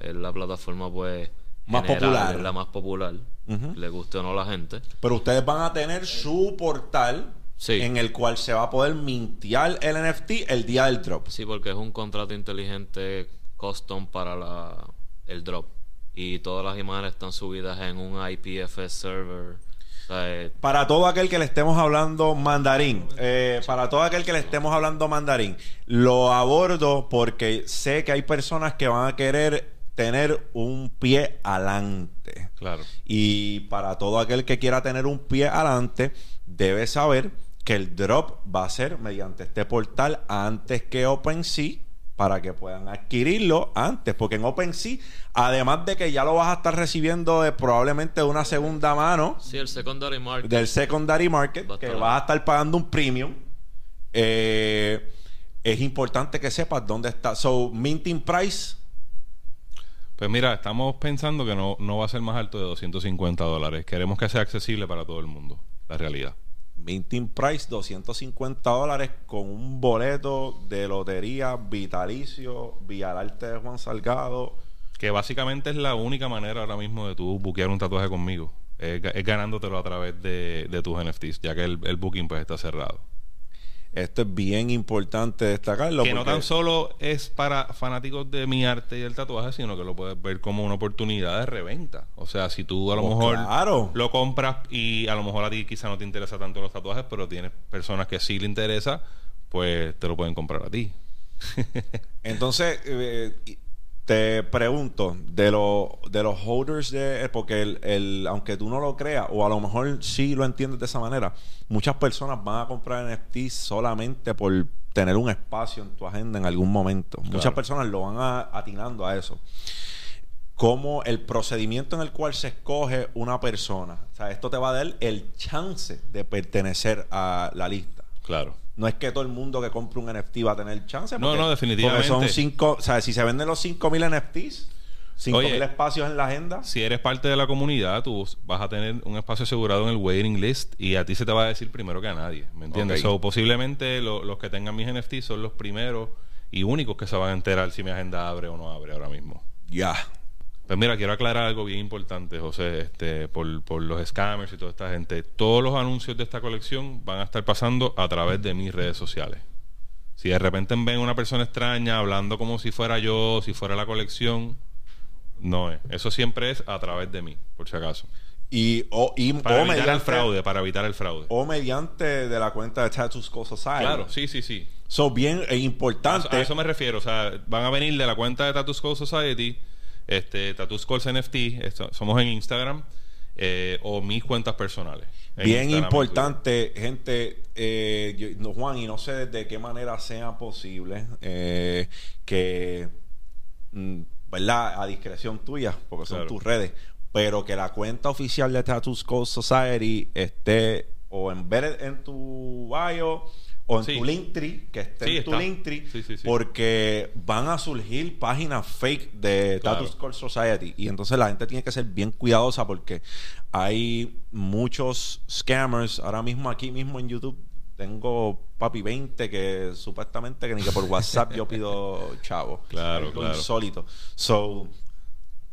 Es la plataforma pues Más general, popular. es la más popular. Le guste o no a la gente. Pero ustedes van a tener su portal Sí. en el cual se va a poder mintear el NFT el día del drop. Sí, porque es un contrato inteligente custom para la, el drop. Y todas las imágenes están subidas en un IPFS server. O sea, eh, Para todo aquel que le estemos hablando mandarín, eh, para todo aquel que le estemos hablando mandarín, lo abordo porque sé que hay personas que van a querer tener un pie adelante. Claro. Y para todo aquel que quiera tener un pie adelante, debe saber que el drop va a ser mediante este portal antes que OpenSea para que puedan adquirirlo antes, porque en OpenSea, además de que ya lo vas a estar recibiendo de, probablemente de una segunda mano, sí, el secondary market. del secondary market, que vas a estar pagando un premium, eh, es importante que sepas dónde está. So, minting price, Pues mira, estamos pensando que no, no va a ser más alto de 250 dólares. Queremos que sea accesible para todo el mundo, la realidad. Minting price 250 dólares con un boleto de lotería vitalicio vía el arte de Juan Salgado. Que básicamente es la única manera ahora mismo de tú buquear un tatuaje conmigo. Es, es ganándotelo a través de, de tus NFTs, ya que el, el booking pues está cerrado. Esto es bien importante destacarlo. que no tan solo es para fanáticos de mi arte y el tatuaje, sino que lo puedes ver como una oportunidad de reventa. O sea, si tú a lo Oh, mejor claro. lo compras y a lo mejor a ti quizá no te interesa tanto los tatuajes, pero tienes personas que sí le interesa, pues te lo pueden comprar a ti. (laughs) Entonces, eh, y- te pregunto, de, lo- de los holders de... Porque el, el- aunque tú no lo creas, o a lo mejor sí lo entiendes de esa manera, muchas personas van a comprar NFTs solamente por tener un espacio en tu agenda en algún momento. Muchas personas lo van a- atinando a eso. Como el procedimiento en el cual se escoge una persona. O sea, esto te va a dar el chance de pertenecer a la lista. Claro. No es que todo el mundo que compre un NFT va a tener chance. No, porque- no, definitivamente. Porque son cinco, o sea, si se venden los 5000 NFTs, 5000 Oye, espacios en la agenda. Si eres parte de la comunidad, tú vas a tener un espacio asegurado en el waiting list y a ti se te va a decir primero que a nadie. ¿Me entiendes? Ok. So, posiblemente lo- los que tengan mis NFTs son los primeros y únicos que se van a enterar si mi agenda abre o no abre ahora mismo. Ya. Pues mira, quiero aclarar algo bien importante, José, este, por, por los scammers y toda esta gente. Todos los anuncios de esta colección van a estar pasando a través de mis redes sociales. Si de repente ven una persona extraña hablando como si fuera yo, si fuera la colección, no es. Eso siempre es a través de mí, por si acaso. Y, o, y, Para o evitar el mediante, fraude, para evitar el fraude. o mediante de la cuenta de School Society. Claro, sí, sí, sí. So, bien e A eso, importante. a eso me refiero. O sea, van a venir de la cuenta de Skull Society, este, Tattoo Skulls NFT, esto- somos en Instagram, eh, o mis cuentas personales. En Bien Instagram importante, gente, eh, yo- no, Juan, y no sé de qué manera sea posible eh, que, mm, ¿verdad? A discreción tuya, porque son Claro. tus redes, pero que la cuenta oficial de Tattoo School Society esté o en ver en tu bio o en Sí. tu Linktree, que esté Sí, en tu. Linktree, Sí, porque van a surgir páginas fake de Claro. Tattoo School Society y entonces la gente tiene que ser bien cuidadosa porque hay muchos scammers ahora mismo aquí mismo en YouTube tengo papi 20 que supuestamente que ni que por WhatsApp yo pido (laughs) chavo Claro, claro. insólito so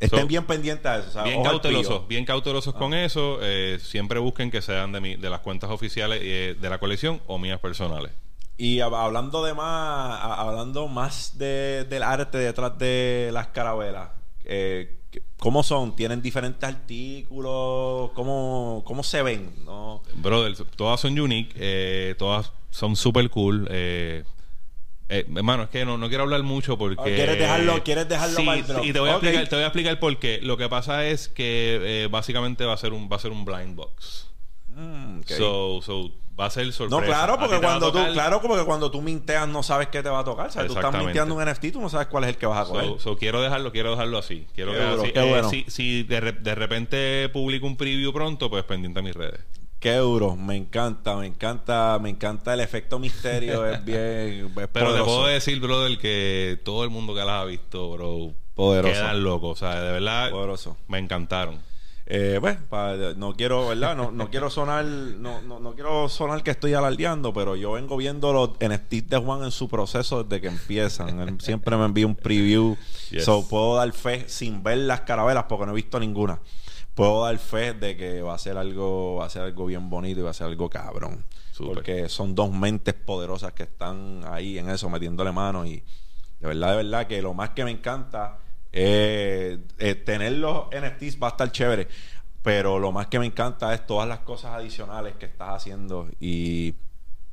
estén So, bien pendientes a eso. o sea, bien cautelosos, bien cautelosos con eso. eh, siempre busquen que sean de, mi- de las cuentas oficiales eh, de la colección o mías personales. Y hab- hablando de más, hablando más de, del arte detrás de las carabelas, eh, ¿cómo son? ¿Tienen diferentes artículos? ¿Cómo, cómo se ven? ¿No? Brother, todas son unique, todas son super cool. Eh, eh, hermano, es que no, no quiero hablar mucho porque... Ah, ¿quieres dejarlo- quieres dejarlo sí, y te voy, a explicar, te voy a explicar por qué. Lo que pasa es que eh, básicamente va a ser un va a ser un blind box. Mm. So, so, va a ser sorpresa. no, claro, porque cuando tú, claro, porque cuando tú minteas no sabes qué te va a tocar. O sea, tú estás minteando un NFT, tú no sabes cuál es el que vas a coger. So, so, quiero dejarlo, quiero dejarlo así. Quiero Qué que duro, así. qué Eh, bueno. si si de, re- de repente publico un preview pronto, pues pendiente a mis redes. Qué duro, me encanta, me encanta, me encanta el efecto misterio, es (laughs) bien, es Pero poderoso. te puedo decir, brother, que todo el mundo que las ha visto, bro, Poderoso. quedan locos. O sea, de verdad, Poderoso. me encantaron. Eh, pues, pa- no quiero, ¿verdad? No, no quiero sonar, no, no, no quiero sonar que estoy alardeando, pero yo vengo viendo los NFTs de Juan en su proceso desde que empiezan. Él siempre me envía un preview. (laughs) Yes. So, puedo dar fe sin ver las carabelas porque no he visto ninguna. Puedo dar fe de que va a ser algo, va a ser algo bien bonito y va a ser algo cabrón. Porque son dos mentes poderosas que están ahí en eso, metiéndole mano. Y de verdad, de verdad que lo más que me encanta es eh, tener los NFTs va a estar chévere, pero lo más que me encanta es todas las cosas adicionales que estás haciendo. Y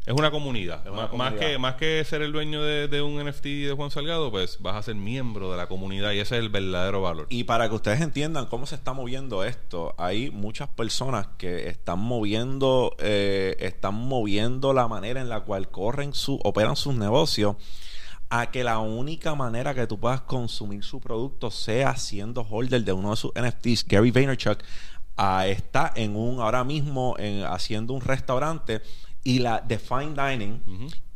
Es una comunidad. Es una Más, comunidad. que, más que ser el dueño de, de un NFT de Juan Salgado, pues vas a ser miembro de la comunidad y ese es el verdadero valor. Y para que ustedes entiendan cómo se está moviendo esto, hay muchas personas que están moviendo, eh, están moviendo la manera en la cual corren su, operan sus negocios a que la única manera que tú puedas consumir su producto sea siendo holder de uno de sus NFTs. Gary Vaynerchuk ah, está en un ahora mismo en, haciendo un restaurante y la de fine dining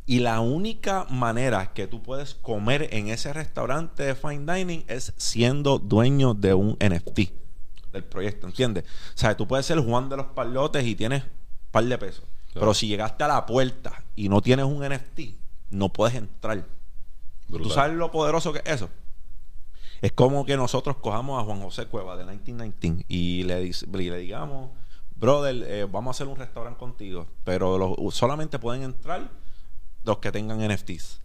y la única manera que tú puedes comer en ese restaurante de fine dining es siendo dueño de un NFT del proyecto, ¿entiendes? O sea, tú puedes ser Juan de los Palotes y tienes un par de pesos. Pero si llegaste a la puerta y no tienes un NFT, no puedes entrar. Brutal. ¿Tú sabes lo poderoso que es eso? Es como que nosotros cojamos a Juan José Cueva de 1919 y le, dic- y le digamos, brother, eh, vamos a hacer un restaurante contigo, pero los- solamente pueden entrar los que tengan NFTs.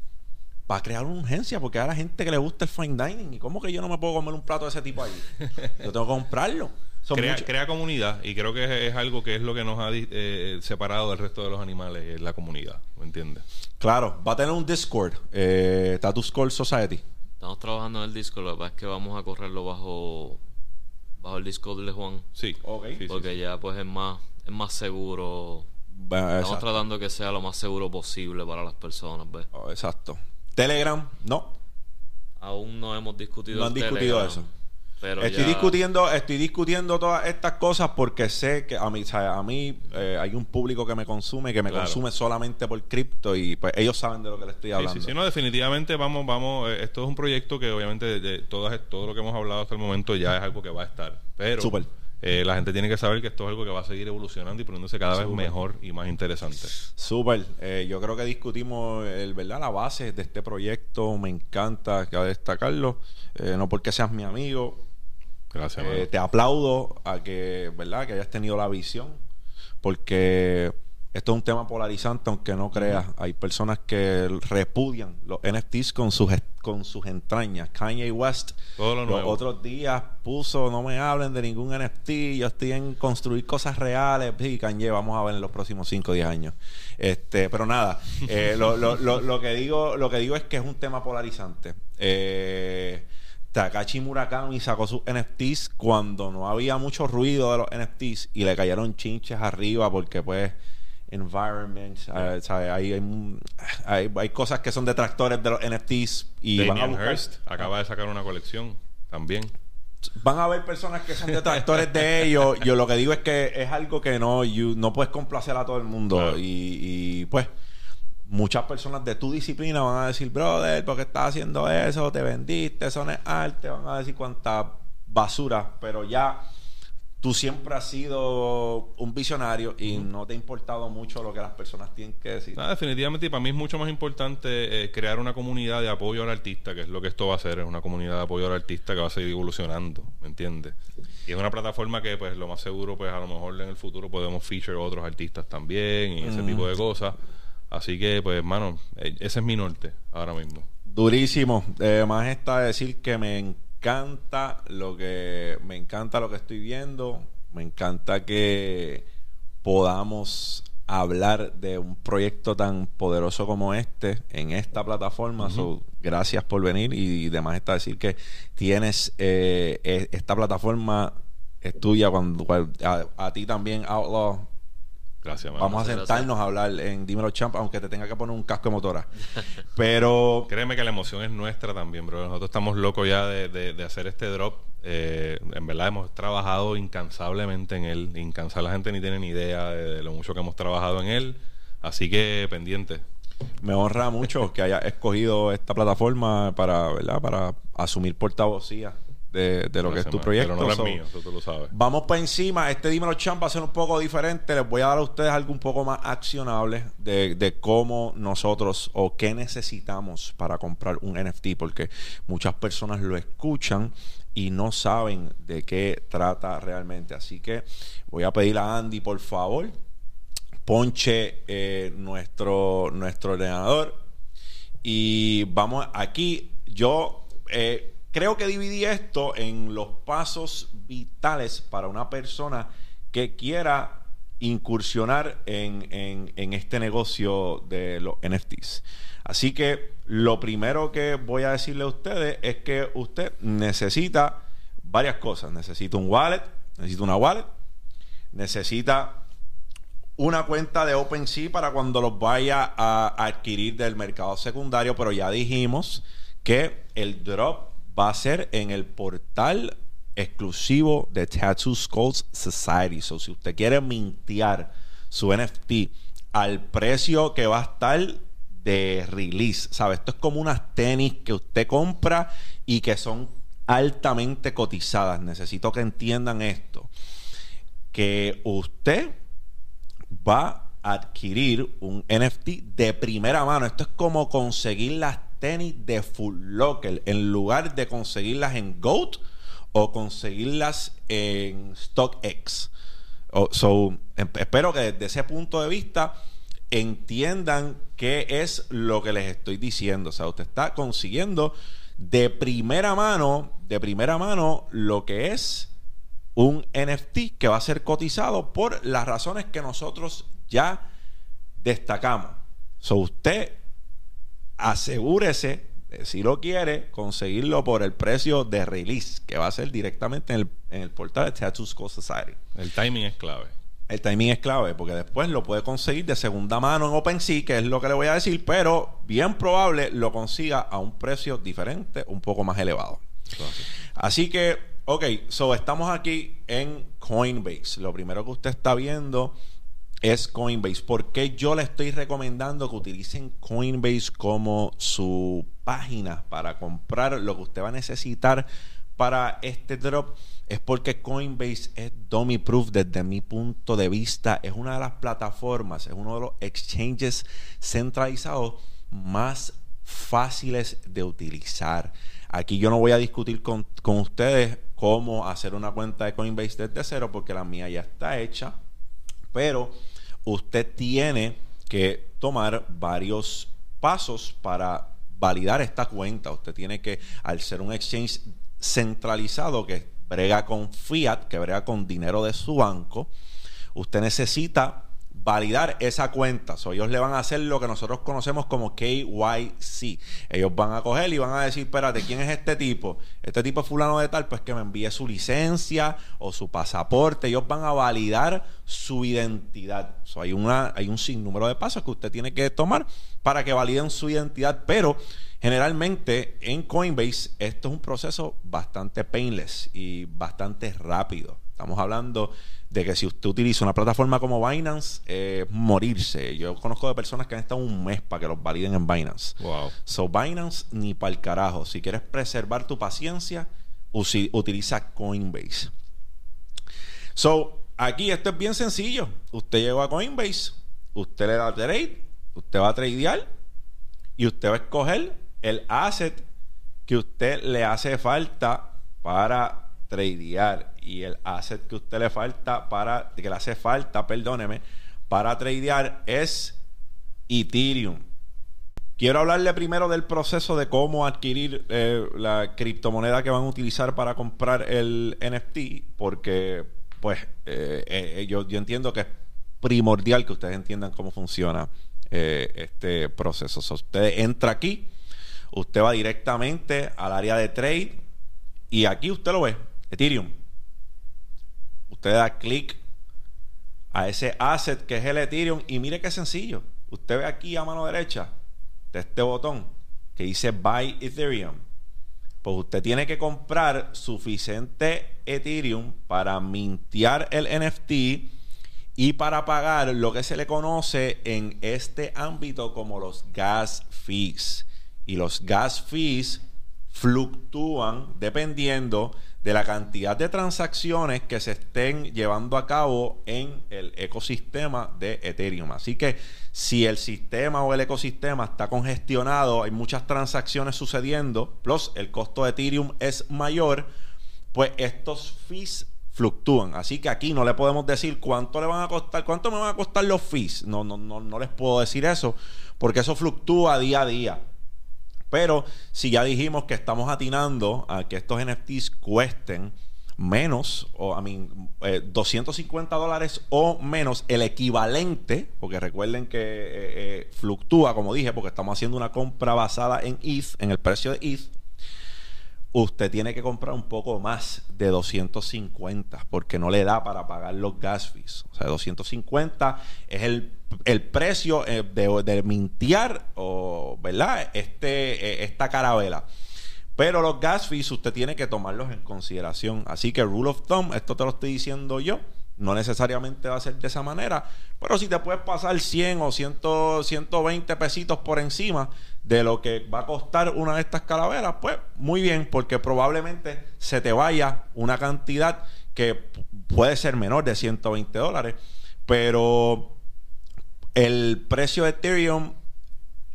Para crear una urgencia, porque a la gente que le gusta el fine dining. ¿Y cómo que yo no me puedo comer un plato de ese tipo ahí? (laughs) Yo tengo que comprarlo. Crea, comunidad y creo que es, es algo que es lo que nos ha eh, separado del resto de los animales, es la comunidad, ¿me entiendes? Claro, va a tener un Discord, eh, Tattoo Score Society. Estamos trabajando en el Discord, lo que pasa es que vamos a correrlo bajo bajo el Discord de Juan, Sí. Ok. Sí, sí, porque sí. ya pues es más es más seguro. Estamos exacto. tratando que sea lo más seguro posible para las personas, ¿ves? Oh, exacto. Telegram, no. Aún no hemos discutido No han el discutido Telegram, eso. Pero estoy ya- discutiendo estoy discutiendo todas estas cosas porque sé que a mí, o sea, a mí eh, hay un público que me consume que me Claro. consume solamente por cripto y pues ellos saben de lo que le estoy hablando sí, sí, no, definitivamente vamos, vamos, eh, esto es un proyecto que obviamente de, de todas, todo lo que hemos hablado hasta el momento ya es algo que va a estar, pero Súper. eh, la gente tiene que saber que esto es algo que va a seguir evolucionando y poniéndose cada vez mejor y más interesante. Súper. Eh, yo creo que discutimos el, ¿verdad? la base de este proyecto. Me encanta que destacarlo. Eh, no porque seas mi amigo. Gracias, Eh, te aplaudo a que, ¿verdad? que hayas tenido la visión. Porque esto es un tema polarizante, aunque no creas. Hay personas que repudian los NFTs con sus, con sus entrañas. Kanye West Todo lo los otros días puso, no me hablen de ningún NFT, yo estoy en construir cosas reales. Sí, Kanye, vamos a ver en los próximos 5 o 10 años. Este, pero nada, eh, lo, lo, lo, lo que digo, lo que digo es que es un tema polarizante. Eh, Takashi Murakami sacó sus NFTs cuando no había mucho ruido de los NFTs y le cayeron chinches arriba porque pues environment, eh, ¿sabes? Hay, hay, hay- cosas que son detractores de los NFTs y van a buscar- Hirst acaba de sacar una colección también. van a haber personas que son detractores de ellos. Yo lo que digo es que es algo que no, you- no puedes complacer a todo el mundo. Claro. Y, y, pues, muchas personas de tu disciplina van a decir, brother, ¿por qué estás haciendo eso? Te vendiste, eso no es arte. Van a decir cuánta basura. Pero ya tú siempre has sido un visionario y no te ha importado mucho lo que las personas tienen que decir. Definitivamente, y para mí es mucho más importante eh, crear una comunidad de apoyo al artista, que es lo que esto va a hacer, es una comunidad de apoyo al artista que va a seguir evolucionando, ¿me entiendes? Y es una plataforma que, pues, lo más seguro, pues, a lo mejor en el futuro podemos feature otros artistas también y ese tipo de cosas. Así que, pues, hermano, eh, ese es mi norte ahora mismo. Durísimo. Además está decir que me encanta lo que me encanta lo que estoy viendo. Me encanta que podamos hablar de un proyecto tan poderoso como este en esta plataforma. So, gracias por venir y demás está decir que tienes eh, e- esta plataforma es tuya cuando a, a ti también Outlaw Gracias, vamos a Gracias, sentarnos a hablar en Dímelo Champ aunque te tenga que poner un casco de motora (laughs) pero Créeme que la emoción es nuestra también, bro. Nosotros estamos locos ya de, de- de hacer este drop. Eh, en verdad hemos trabajado incansablemente en él. Incansable la gente ni tiene ni idea de, de lo mucho que hemos trabajado en él. Así que pendiente. me honra mucho que haya escogido esta plataforma para verdad para asumir portavocía de, de lo que es tu proyecto Pero no es mío, eso tú lo sabes. Vamos para encima. Este Dímelo Champ va a ser un poco diferente. Les voy a dar a ustedes algo un poco más accionable de, de cómo nosotros o qué necesitamos para comprar un NFT, porque muchas personas lo escuchan y no saben de qué trata realmente. Así que voy a pedir a Andy, por favor, ponche eh, nuestro, nuestro ordenador. Y vamos aquí. Yo eh, creo que dividí esto en los pasos vitales para una persona que quiera incursionar en, en- este negocio de los NFTs. Así que lo primero que voy a decirle a ustedes es que usted necesita varias cosas. Necesita un wallet, necesita una wallet, necesita una cuenta de OpenSea para cuando los vaya a adquirir del mercado secundario, pero ya dijimos que el drop va a ser en el portal exclusivo de Tattoo Skulls Society. So, si usted quiere mintear su NFT al precio que va a estar de release, ¿sabe? Esto es como unas tenis que usted compra y que son altamente cotizadas. Necesito que entiendan esto. Que usted va a adquirir un NFT de primera mano. Esto es como conseguir las tenis de Full Locker en lugar de conseguirlas en Goat o conseguirlas en StockX. O- so, em- espero que desde ese punto de vista entiendan qué es lo que les estoy diciendo. O sea, usted está consiguiendo de primera mano, de primera mano, lo que es un NFT que va a ser cotizado por las razones que nosotros ya destacamos. So usted asegúrese, de, si lo quiere, conseguirlo por el precio de release, que va a ser directamente en el, en el portal de Tattoo Skull Society. El timing es clave. El timing es clave porque después lo puede conseguir de segunda mano en OpenSea, que es lo que le voy a decir, pero bien probable lo consiga a un precio diferente, un poco más elevado. Entonces, Así que, ok, so estamos aquí en Coinbase. Lo primero que usted está viendo es Coinbase. ¿Por qué yo le estoy recomendando que utilicen Coinbase como su página para comprar lo que usted va a necesitar para este drop? Es porque Coinbase es dummy proof desde mi punto de vista. Es una de las plataformas, es uno de los exchanges centralizados más fáciles de utilizar. Aquí yo no voy a discutir con, con ustedes cómo hacer una cuenta de Coinbase desde cero porque la mía ya está hecha. Pero usted tiene que tomar varios pasos para validar esta cuenta. Usted tiene que, al ser un exchange centralizado que brega con fiat, que brega con dinero de su banco, usted necesita validar esa cuenta. So, ellos le van a hacer lo que nosotros conocemos como KYC. Ellos van a coger y van a decir, espérate, ¿quién es este tipo? Este tipo es fulano de tal, pues que me envíe su licencia o su pasaporte. Ellos van a validar su identidad. Hay, una, hay un sinnúmero de pasos que usted tiene que tomar para que validen su identidad, pero generalmente en Coinbase esto es un proceso bastante painless y bastante rápido. Estamos hablando de que si usted utiliza una plataforma como Binance, eh, morirse. Yo conozco de personas que han estado un mes para que los validen en Binance. wow. So Binance ni para el carajo. Si quieres preservar tu paciencia, utiliza Coinbase. So, aquí esto es bien sencillo. Usted llegó a Coinbase, usted le da trade, usted va a tradear y usted va a escoger el asset que usted le hace falta para tradear y el asset que usted le falta para que le hace falta, perdóneme, para tradear es Ethereum. Quiero hablarle primero del proceso de cómo adquirir eh, la criptomoneda que van a utilizar para comprar el NFT, porque pues eh, eh, yo, yo entiendo que es primordial que ustedes entiendan cómo funciona este proceso. usted entra aquí, usted va directamente al área de trade y aquí usted lo ve, Ethereum. Usted da clic a ese asset que es el Ethereum y mire qué sencillo. Usted ve aquí a mano derecha de este botón que dice Buy Ethereum. Pues usted tiene que comprar suficiente Ethereum para mintear el NFT y para pagar lo que se le conoce en este ámbito como los gas fees. Y los gas fees fluctúan dependiendo de la cantidad de transacciones que se estén llevando a cabo en el ecosistema de Ethereum. Así que si el sistema o el ecosistema está congestionado, hay muchas transacciones sucediendo, plus el costo de Ethereum es mayor, pues estos fees fluctúan. Así que aquí no le podemos decir cuánto le van a costar, cuánto me van a costar los fees. No, no, no, no les puedo decir eso, porque eso fluctúa día a día. Pero si ya dijimos que estamos atinando a que estos NFTs cuesten menos, o a mí, 250 dólares o menos, el equivalente, porque recuerden que eh, eh, fluctúa, como dije, porque estamos haciendo una compra basada en ETH, en el precio de ETH, usted tiene que comprar un poco más de 250 porque no le da para pagar los gas fees. O sea, 250 es el, precio eh, de, de, mintear o, ¿verdad? Este, eh, esta carabela. Pero los gas fees usted tiene que tomarlos en consideración. Así que rule of thumb, esto te lo estoy diciendo yo. No necesariamente va a ser de esa manera, pero si te puedes pasar 100 o 100, 120 pesitos por encima de lo que va a costar una de estas calaveras, pues muy bien, porque probablemente se te vaya una cantidad que puede ser menor de 120 dólares, pero el precio de Ethereum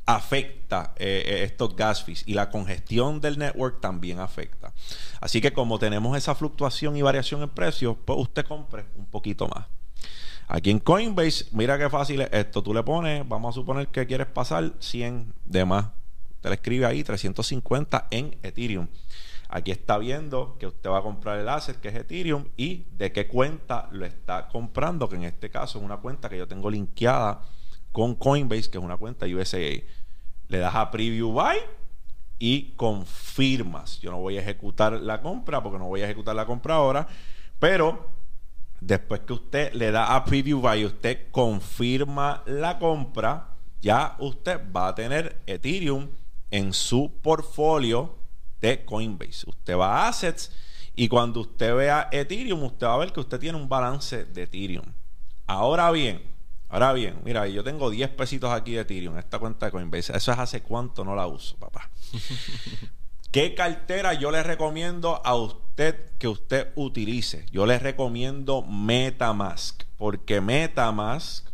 afecta eh, eh, estos gas fees y la congestión del network también afecta. Así que como tenemos esa fluctuación y variación en precios, pues usted compre un poquito más. Aquí en Coinbase, mira qué fácil es esto. Tú le pones, vamos a suponer que quieres pasar 100 de más. Usted le escribe ahí 350 en Ethereum. Aquí está viendo que usted va a comprar el asset que es Ethereum y de qué cuenta lo está comprando, que en este caso es una cuenta que yo tengo linkeada con Coinbase, que es una cuenta USA. Le das a Preview Buy y confirmas. Yo no voy a ejecutar la compra porque no voy a ejecutar la compra ahora, pero después que usted le da a Preview Buy y usted confirma la compra, ya usted va a tener Ethereum en su portfolio de Coinbase. Usted va a Assets y cuando usted vea Ethereum, usted va a ver que usted tiene un balance de Ethereum. Ahora bien, Ahora bien, mira, yo tengo 10 pesitos aquí de Ethereum, esta cuenta de Coinbase. Eso es hace cuánto no la uso, papá. (laughs) ¿Qué cartera yo le recomiendo a usted que usted utilice? Yo le recomiendo MetaMask, porque MetaMask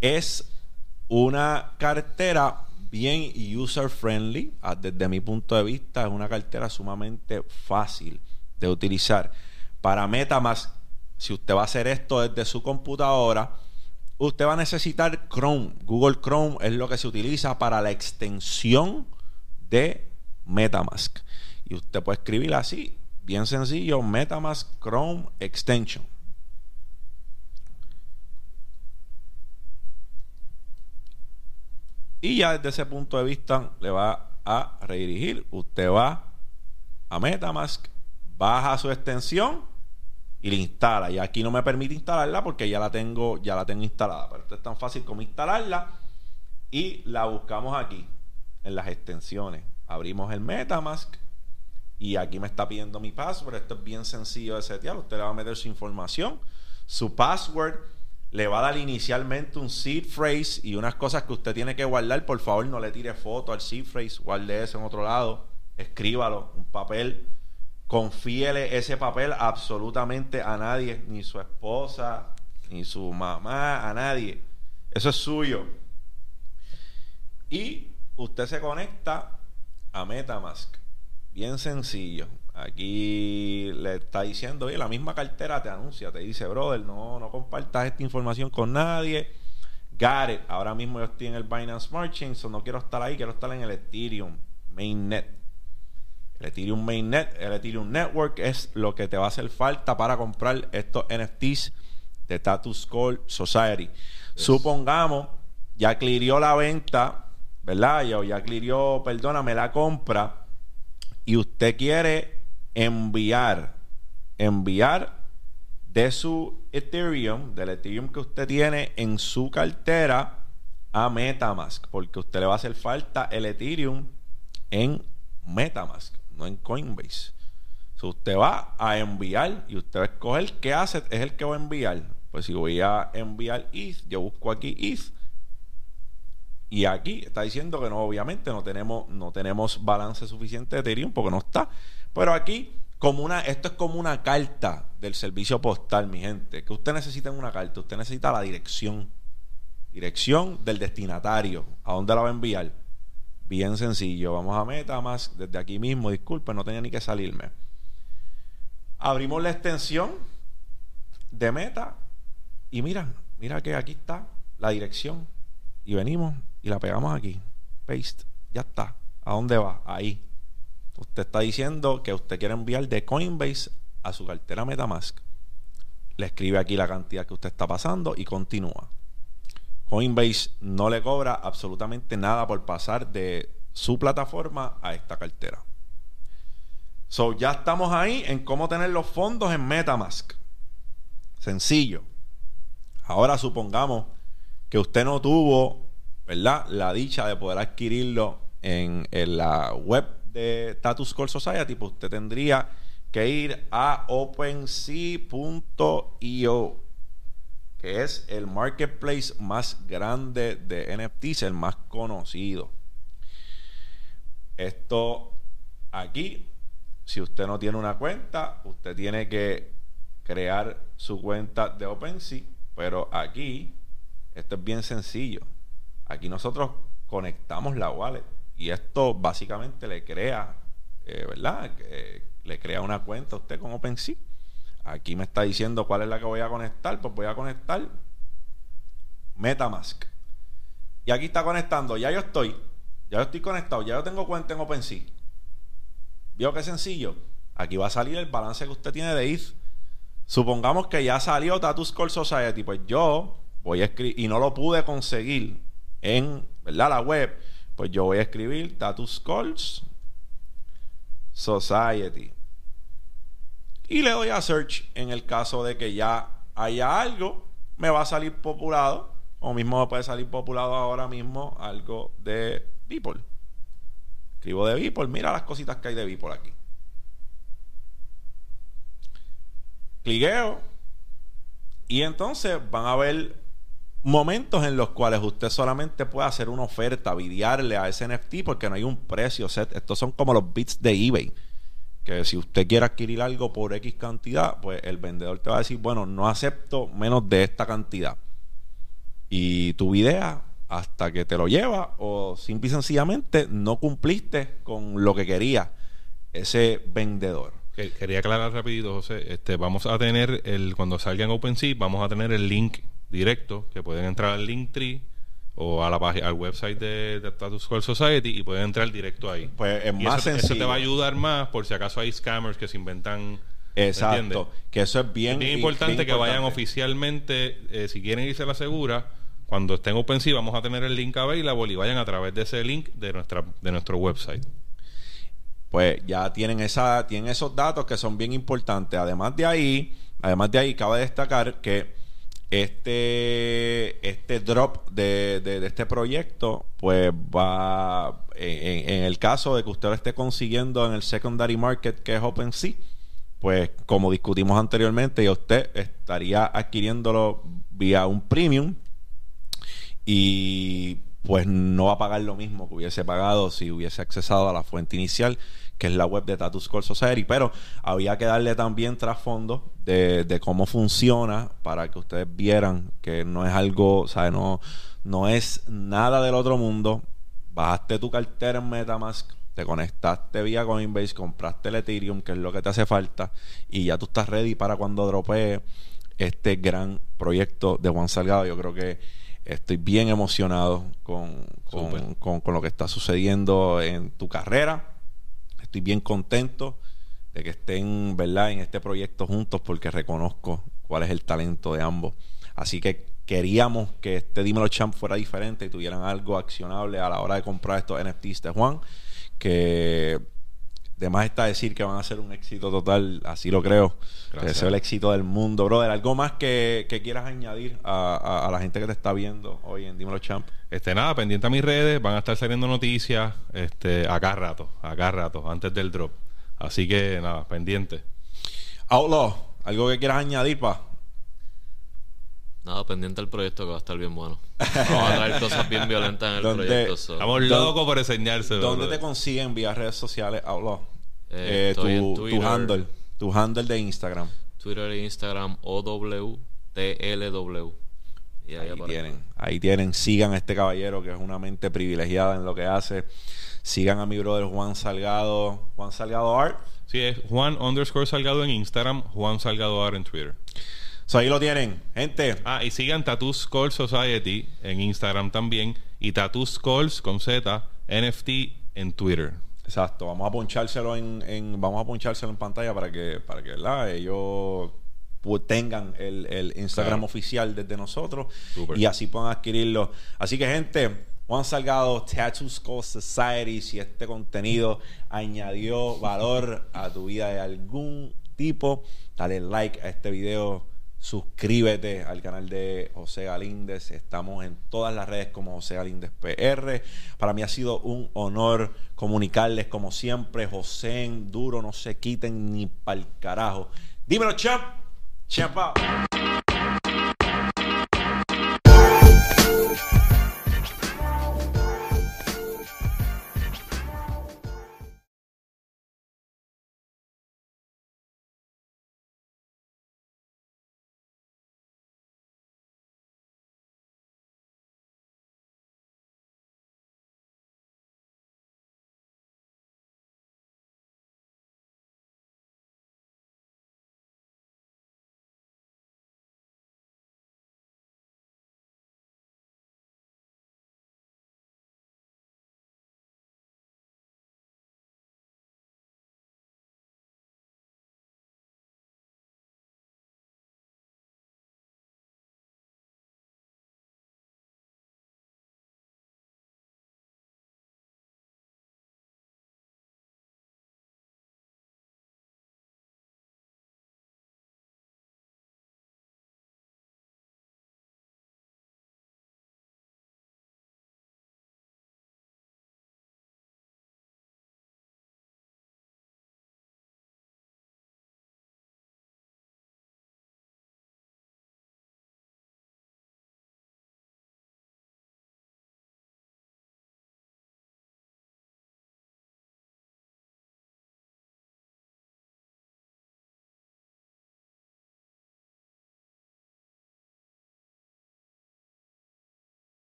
es una cartera bien user friendly. Ah, desde mi punto de vista, es una cartera sumamente fácil de utilizar. Para MetaMask si usted va a hacer esto desde su computadora, usted va a necesitar Chrome. Google Chrome es lo que se utiliza para la extensión de MetaMask. Y usted puede escribir así, bien sencillo, MetaMask Chrome Extension. Y ya desde ese punto de vista le va a redirigir. Usted va a MetaMask, baja su extensión y la instala. Y aquí no me permite instalarla porque ya la tengo, ya la tengo instalada. Pero esto es tan fácil como instalarla y la buscamos aquí en las extensiones. Abrimos el MetaMask y aquí me está pidiendo mi password. Esto es bien sencillo de setear. Usted le va a meter su información, su password. Le va a dar inicialmente un seed phrase y unas cosas que usted tiene que guardar. Por favor, no le tire foto al seed phrase. Guarde eso en otro lado. Escríbalo, un papel confíele ese papel absolutamente a nadie, ni su esposa, ni su mamá, a nadie. Eso es suyo. Y usted se conecta a Metamask. Bien sencillo. Aquí le está diciendo, oye, la misma cartera te anuncia, te dice, brother, no, no compartas esta información con nadie. Got it. Ahora mismo yo estoy en el Binance Smart Chain, so no quiero estar ahí, quiero estar en el Ethereum Mainnet. El Ethereum Mainnet, el Ethereum Network es lo que te va a hacer falta para comprar estos NFTs de Status Call Society. Supongamos, ya clirió la venta, ¿verdad? Ya, ya clirió, perdóname, la compra y usted quiere enviar, enviar de su Ethereum, del Ethereum que usted tiene en su cartera a Metamask, porque usted le va a hacer falta el Ethereum en Metamask, no en Coinbase. Si usted va a enviar y usted va a escoger qué hace es el que va a enviar. Pues si voy a enviar ETH, yo busco aquí ETH. Y aquí está diciendo que no, obviamente no tenemos, no tenemos balance suficiente de Ethereum porque no está. Pero aquí, como una, esto es como una carta del servicio postal, mi gente. Que usted necesita una carta, usted necesita la dirección. Dirección del destinatario. ¿A dónde la va a enviar? Bien sencillo. Vamos a MetaMask desde aquí mismo. Disculpen, no tenía ni que salirme. Abrimos la extensión de Meta y mira, mira que aquí está la dirección. Y venimos y la pegamos aquí. Paste. Ya está. ¿A dónde va? Ahí. Usted está diciendo que usted quiere enviar de Coinbase a su cartera Metamask. Le escribe aquí la cantidad que usted está pasando y continúa. Coinbase no le cobra absolutamente nada por pasar de su plataforma a esta cartera. So, ya estamos ahí en cómo tener los fondos en Metamask. Sencillo. Ahora supongamos que usted no tuvo, ¿verdad? La dicha de poder adquirirlo en, en la web de Status Call Society, pues usted tendría que ir a OpenSea.io, que es el marketplace más grande de NFTs, el más conocido. Esto aquí, si usted no tiene una cuenta, usted tiene que crear su cuenta de OpenSea, pero aquí, esto es bien sencillo. Aquí nosotros conectamos la wallet y esto básicamente le crea, eh, ¿verdad? Eh, le crea una cuenta a usted con OpenSea. Aquí me está diciendo cuál es la que voy a conectar. Pues voy a conectar Metamask. Y aquí está conectando. Ya yo estoy. Ya yo estoy conectado. Ya yo tengo cuenta en OpenSea. ¿Vio qué sencillo? Aquí va a salir el balance que usted tiene de ETH. Supongamos que ya salió Tatus Call Society. Pues yo voy a escribir. Y no lo pude conseguir en ¿verdad? la web pues yo voy a escribir Status Calls Society. Y le doy a search en el caso de que ya haya algo, me va a salir populado, o mismo me puede salir populado ahora mismo algo de Beeple. Escribo de Beeple, mira las cositas que hay de Beeple aquí. Cliqueo y entonces van a ver momentos en los cuales usted solamente puede hacer una oferta, videarle a ese NFT porque no hay un precio set. Estos son como los bits de eBay. Que si usted quiere adquirir algo por X cantidad, pues el vendedor te va a decir, bueno, no acepto menos de esta cantidad. Y tu videa hasta que te lo lleva o simple y sencillamente no cumpliste con lo que quería ese vendedor. Quería aclarar rapidito, José. Este, vamos a tener el cuando salga en OpenSea, vamos a tener el link directo que pueden entrar al Linktree o a la página, al website de, de Status Quo Society y pueden entrar directo ahí. Pues es más eso, sencillo. Eso te va a ayudar más por si acaso hay scammers que se inventan. Exacto. Que eso es bien, es bien importante que vayan oficialmente, eh, si quieren irse a la segura, cuando estén OpenSea vamos a tener el link available y vayan a través de ese link de nuestra de nuestro website. Pues ya tienen esa tienen esos datos que son bien importantes. Además de ahí, además de ahí cabe destacar que este, este drop de, de, este proyecto, pues va, en, el caso de que usted lo esté consiguiendo en el secondary market que es OpenSea, pues como discutimos anteriormente, ya usted estaría adquiriéndolo vía un premium y pues no va a pagar lo mismo que hubiese pagado si hubiese accesado a la fuente inicial, que es la web de Tattoo Score Society. Pero había que darle también trasfondo de, de cómo funciona para que ustedes vieran que no es algo, o sea, no, no es nada del otro mundo. Bajaste tu cartera en Metamask, te conectaste vía Coinbase, compraste el Ethereum, que es lo que te hace falta, y ya tú estás ready para cuando dropee este gran proyecto de Juan Salgado. Yo creo que estoy bien emocionado con, con- con lo que está sucediendo en tu carrera. Estoy bien contento de que estén, ¿verdad?, en este proyecto juntos porque reconozco cuál es el talento de ambos. Así que queríamos que este Dímelo Champ fuera diferente y tuvieran algo accionable a la hora de comprar estos NFTs de Juan, que de más está decir que van a ser un éxito total, así lo creo. Te Gracias. deseo el éxito del mundo, brother. ¿Algo más que, que quieras añadir a, a- a la gente que te está viendo hoy en Dímelo Champ? Este, nada, pendiente a mis redes, van a estar saliendo noticias este, acá rato, acá rato, antes del drop. Así que nada, pendiente. Outlaw, ¿algo que quieras añadir, pa? Nada, pendiente del proyecto que va a estar bien bueno. Vamos a traer cosas bien violentas en el ¿Dónde- proyecto. so. Estamos ¿Dó- locos por enseñárselo. ¿Dónde te consiguen vía redes sociales, Outlaw? Eh, Eh, tu, handle, tu handle de Instagram. Twitter e Instagram OWTLW. Y ahí Ahí tienen, ahí tienen. Sigan a este caballero que es una mente privilegiada en lo que hace. Sigan a mi brother Juan Salgado, Juan Salgado Art. Sí, es Juan underscore Salgado en Instagram, Juan Salgado Art en Twitter. So, ahí lo tienen, gente. Ah, y sigan Tattoo Skull Society en Instagram también y Tattoo Skulls con Z NFT en Twitter. Exacto, vamos a ponchárselo en, en- vamos a ponchárselo en pantalla para que para que ¿verdad? ellos tengan el, el Instagram Claro. oficial desde nosotros Súper. y así puedan adquirirlo. Así que gente, Juan Salgado, Tattoo Skull Society, si este contenido añadió valor a tu vida de algún tipo, dale like a este video. Suscríbete al canal de José Galíndez. Estamos en todas las redes como José Galíndez PR. Para mí ha sido un honor comunicarles como siempre. José en duro, no se quiten ni pa'l carajo. Dímelo, champ. Champ out.